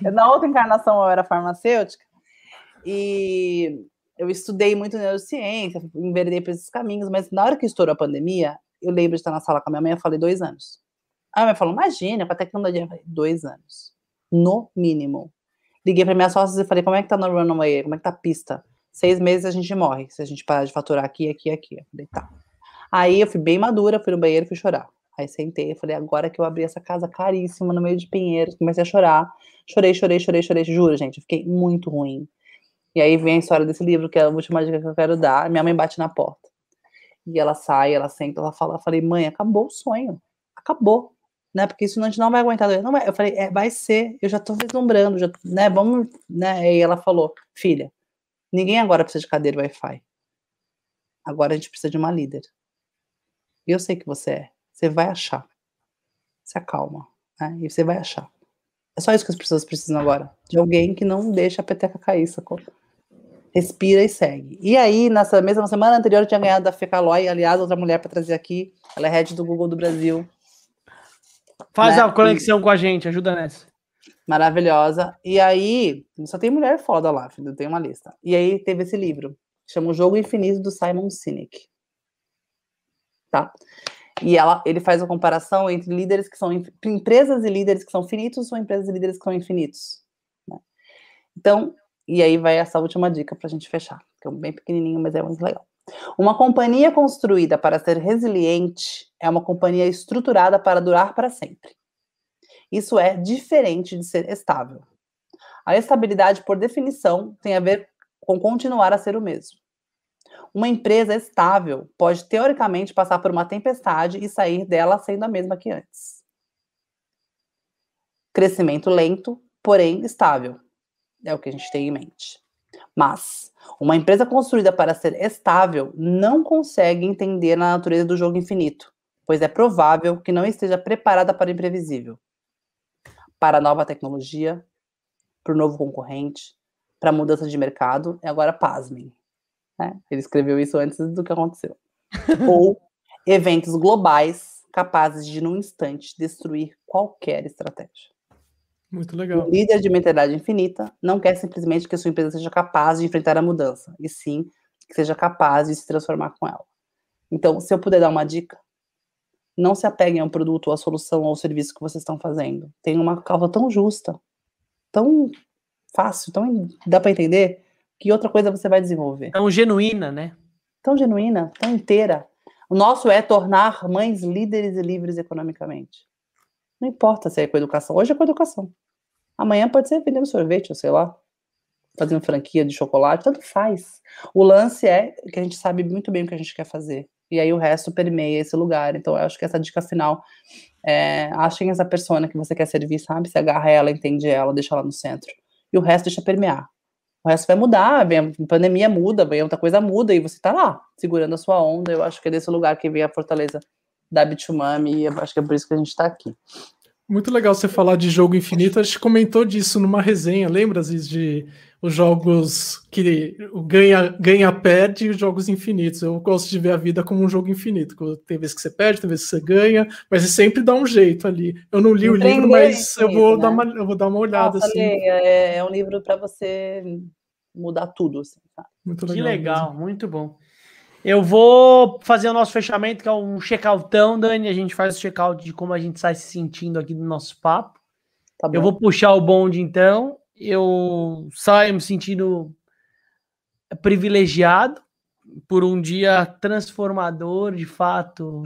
Na outra encarnação eu era farmacêutica. E eu estudei muito neurociência, enveredei por esses caminhos, mas na hora que estourou a pandemia, eu lembro de estar na sala com a minha mãe, eu falei dois anos. A minha mãe falou, imagina, com a tecnologia, eu falei, dois anos, no mínimo. Liguei para minha sócia e falei, como é que tá no runway, como é que tá a pista? Seis meses a gente morre, se a gente parar de faturar aqui, aqui, aqui. Eu falei, tá. Aí eu fui bem madura, fui no banheiro fui chorar. Aí sentei, falei, agora que eu abri essa casa caríssima no meio de Pinheiros, comecei a chorar. Chorei, chorei, chorei, chorei, juro, gente, fiquei muito ruim. E aí vem a história desse livro, que é a última dica que eu quero dar. Minha mãe bate na porta. E ela sai, ela senta, ela fala, eu falei, mãe, acabou o sonho. Acabou. Né? Porque isso a gente não vai aguentar. Não vai. Eu falei, é, vai ser, eu já tô vislumbrando, já, né? Vamos, né? E ela falou, filha, ninguém agora precisa de cadeira Wi-Fi. Agora a gente precisa de uma líder. E eu sei que você é. Você vai achar. Se acalma. Né? E você vai achar. É só isso que as pessoas precisam agora. De alguém que não deixa a peteca cair, sacou? Respira e segue. E aí, nessa mesma semana anterior, eu tinha ganhado da Fecaloy, aliás, outra mulher para trazer aqui. Ela é head do Google do Brasil. Faz né? a conexão e... com a gente, ajuda nessa. Maravilhosa. E aí, só tem mulher foda lá, filho, tem uma lista. E aí teve esse livro, chama O Jogo Infinito do Simon Sinek. Tá? E ela, ele faz a comparação entre líderes que são empresas e líderes que são finitos ou empresas e líderes que são infinitos. Né? Então, e aí vai essa última dica para a gente fechar, que é bem pequenininho, mas é muito legal. Uma companhia construída para ser resiliente é uma companhia estruturada para durar para sempre. Isso é diferente de ser estável. A estabilidade, por definição, tem a ver com continuar a ser o mesmo. Uma empresa estável pode, teoricamente, passar por uma tempestade e sair dela sendo a mesma que antes. Crescimento lento, porém estável. É o que a gente tem em mente. Mas uma empresa construída para ser estável não consegue entender a natureza do jogo infinito, pois é provável que não esteja preparada para o imprevisível, para a nova tecnologia, para o novo concorrente, para a mudança de mercado e agora pasmem. Né? Ele escreveu isso antes do que aconteceu. Ou eventos globais capazes de, num instante, destruir qualquer estratégia. Muito legal. O líder de mentalidade infinita não quer simplesmente que a sua empresa seja capaz de enfrentar a mudança, e sim que seja capaz de se transformar com ela. Então, se eu puder dar uma dica, não se apeguem ao produto, ou à solução, ou ao serviço que vocês estão fazendo. Tem uma causa tão justa, tão fácil, tão dá para entender, que outra coisa você vai desenvolver. Tão genuína, né? Tão genuína, tão inteira. O nosso é tornar mães líderes e livres economicamente. Não importa se é com educação. Hoje é com educação. Amanhã pode ser vendendo sorvete, ou sei lá, fazendo franquia de chocolate, tanto faz. O lance é que a gente sabe muito bem o que a gente quer fazer. E aí o resto permeia esse lugar. Então eu acho que essa dica final é achem essa pessoa que você quer servir, sabe? Se agarra ela, entende ela, deixa ela no centro. E o resto deixa permear. O resto vai mudar, vem a pandemia muda, vem outra coisa muda, e você tá lá, segurando a sua onda. Eu acho que é desse lugar que vem a fortaleza da Bitumami, e eu acho que é por isso que a gente tá aqui. Muito legal você falar de jogo infinito. A gente comentou disso numa resenha, lembra, Aziz, de os jogos que o ganha, ganha perde e os jogos infinitos. Eu gosto de ver a vida como um jogo infinito. Tem vezes que você perde, tem vezes que você ganha, mas você sempre dá um jeito ali. Eu não li o livro, mas eu vou, né? dar uma, eu vou dar uma olhada. Nossa, assim. é, é, um livro para você mudar tudo. Assim, tá? Muito legal. Que legal, mesmo. muito bom. Eu vou fazer o nosso fechamento, que é um check-outão, Dani. A gente faz o check-out de como a gente está se sentindo aqui no nosso papo. Tá eu vou puxar o bonde, então. Eu saio me sentindo privilegiado por um dia transformador, de fato,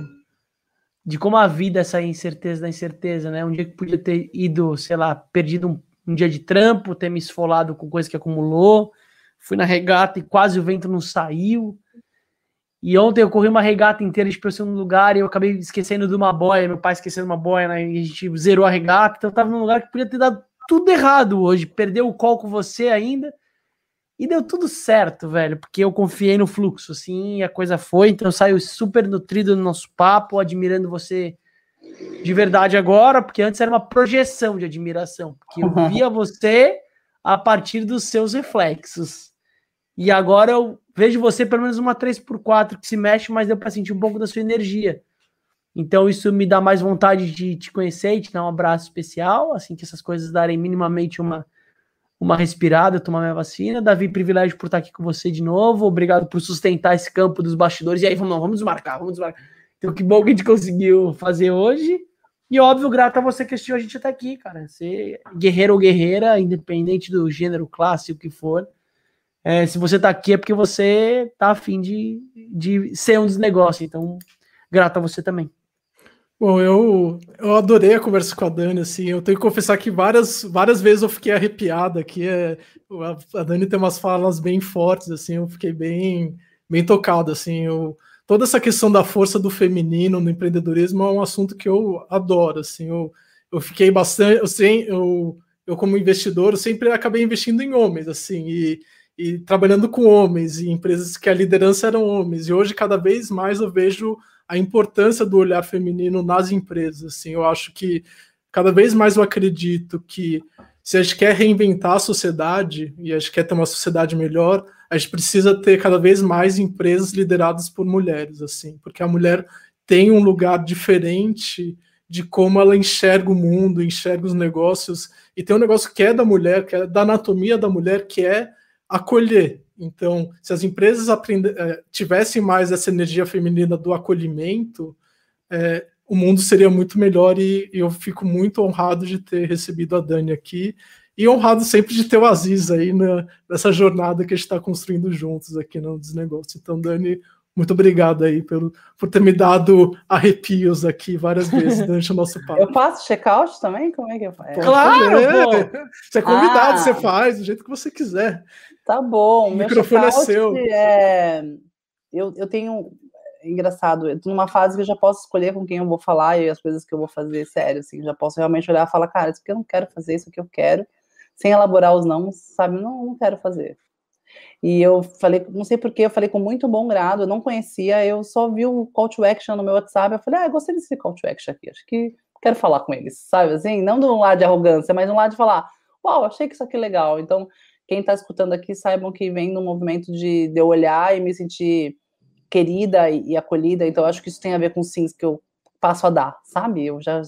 de como a vida é essa incerteza da incerteza, né? Um dia que podia ter ido, sei lá, perdido um, um dia de trampo, ter me esfolado com coisa que acumulou, fui na regata e quase o vento não saiu. E ontem eu corri uma regata inteira de pessoa no lugar e eu acabei esquecendo de uma boia, meu pai esquecendo uma boia, né? E a gente zerou a regata, então eu tava num lugar que podia ter dado tudo errado hoje, perdeu o call com você ainda. E deu tudo certo, velho, porque eu confiei no fluxo, assim, a coisa foi. Então eu saio super nutrido no nosso papo, admirando você de verdade agora, porque antes era uma projeção de admiração, porque eu via você a partir dos seus reflexos. E agora eu vejo você pelo menos uma 3x4 que se mexe, mas deu para sentir um pouco da sua energia. Então isso me dá mais vontade de te conhecer e te dar um abraço especial, assim que essas coisas darem minimamente uma uma respirada, tomar minha vacina. Davi, privilégio por estar aqui com você de novo. Obrigado por sustentar esse campo dos bastidores. E aí, vamos, vamos desmarcar, vamos desmarcar. Então, que bom que a gente conseguiu fazer hoje. E óbvio, grato a você que assistiu a gente até aqui, cara. Ser guerreiro ou guerreira, independente do gênero, classe, o que for. É, se você tá aqui é porque você tá afim de, de ser um dos negócios. Então, grato a você também. Bom, eu, eu adorei a conversa com a Dani, assim, eu tenho que confessar que várias, várias vezes eu fiquei arrepiado aqui, é, a, Dani tem umas falas bem fortes, assim, eu fiquei bem, bem tocado, assim, eu, toda essa questão da força do feminino no empreendedorismo é um assunto que eu adoro, assim, eu, eu fiquei bastante, eu, eu, eu como investidor, eu sempre acabei investindo em homens, assim, e, e trabalhando com homens, e empresas que a liderança eram homens, e hoje cada vez mais eu vejo a importância do olhar feminino nas empresas. Assim, eu acho que cada vez mais eu acredito que se a gente quer reinventar a sociedade e a gente quer ter uma sociedade melhor, a gente precisa ter cada vez mais empresas lideradas por mulheres, assim, porque a mulher tem um lugar diferente de como ela enxerga o mundo, enxerga os negócios, e tem um negócio que é da mulher, que é da anatomia da mulher, que é acolher. Então, se as empresas aprender, é, tivessem mais essa energia feminina do acolhimento, é, o mundo seria muito melhor e, e, eu fico muito honrado de ter recebido a Dani aqui e honrado sempre de ter o Aziz aí na, nessa jornada que a gente está construindo juntos aqui no Desnegócio. Então, Dani, muito obrigado aí pelo, por ter me dado arrepios aqui várias vezes durante o nosso papo. Eu faço check-out também? Como é que eu faço? Claro! Você é convidado, ah. você faz do jeito que você quiser. Tá bom. O microfone é seu. É... Eu, eu tenho. Engraçado, eu tô numa fase que eu já posso escolher com quem eu vou falar e as coisas que eu vou fazer, sério, assim, já posso realmente olhar e falar, cara, isso aqui eu não quero fazer, isso aqui eu quero, sem elaborar os não, sabe? Não, não quero fazer. E eu falei, não sei porquê, eu falei com muito bom grado, eu não conhecia, eu só vi o call to action no meu WhatsApp, eu falei, ah, eu gostei desse call to action aqui, acho que quero falar com eles, sabe? Assim, não de um lado de arrogância, mas de um lado de falar, uau, achei que isso aqui é legal. Então, quem está escutando aqui saibam que vem no movimento de, de eu olhar e me sentir querida e, e, acolhida. Então, acho que isso tem a ver com sims que eu passo a dar, sabe? Eu já,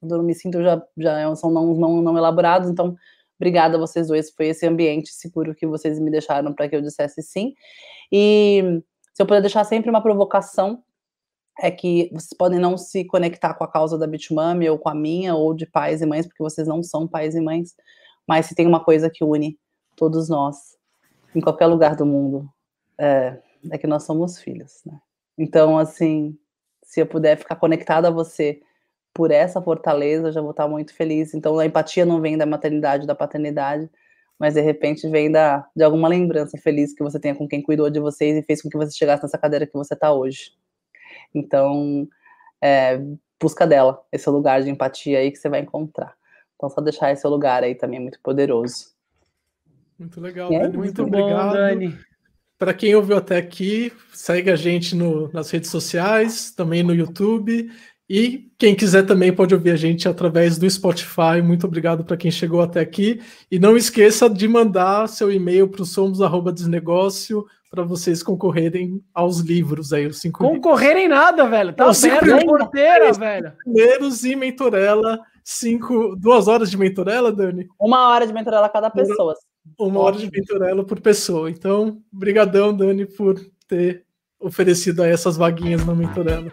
quando eu me sinto, já, já são não, não, não elaborados. Então, obrigada a vocês dois. Foi esse ambiente seguro que vocês me deixaram para que eu dissesse sim. E se eu puder deixar sempre uma provocação, é que vocês podem não se conectar com a causa da Bitmami ou com a minha, ou de pais e mães, porque vocês não são pais e mães, mas se tem uma coisa que une todos nós, em qualquer lugar do mundo, é, é que nós somos filhos, né? Então, assim, se eu puder ficar conectada a você por essa fortaleza, eu já vou estar muito feliz. Então, a empatia não vem da maternidade, da paternidade, mas de repente vem da, de alguma lembrança feliz que você tenha com quem cuidou de vocês e fez com que você chegasse nessa cadeira que você está hoje. Então, é, busca dela esse lugar de empatia aí que você vai encontrar. Então, só deixar esse lugar aí também é muito poderoso. Muito legal, é, Dani. Muito, muito obrigado. Bom, Dani. Para quem ouviu até aqui, segue a gente no, nas redes sociais, também no YouTube. E quem quiser também pode ouvir a gente através do Spotify. Muito obrigado para quem chegou até aqui. E não esqueça de mandar seu e-mail para o somos@desnegócio para vocês concorrerem aos livros aí, os cinco Concorrerem livros. nada, velho. Tá aberto porteira, velho. Primeiros e mentorela, cinco, duas horas de mentorela, Dani? Uma hora de mentorela cada pessoa. Uma hora de mentorela por pessoa. Então, brigadão, Dani, por ter oferecido aí essas vaguinhas na mentorela.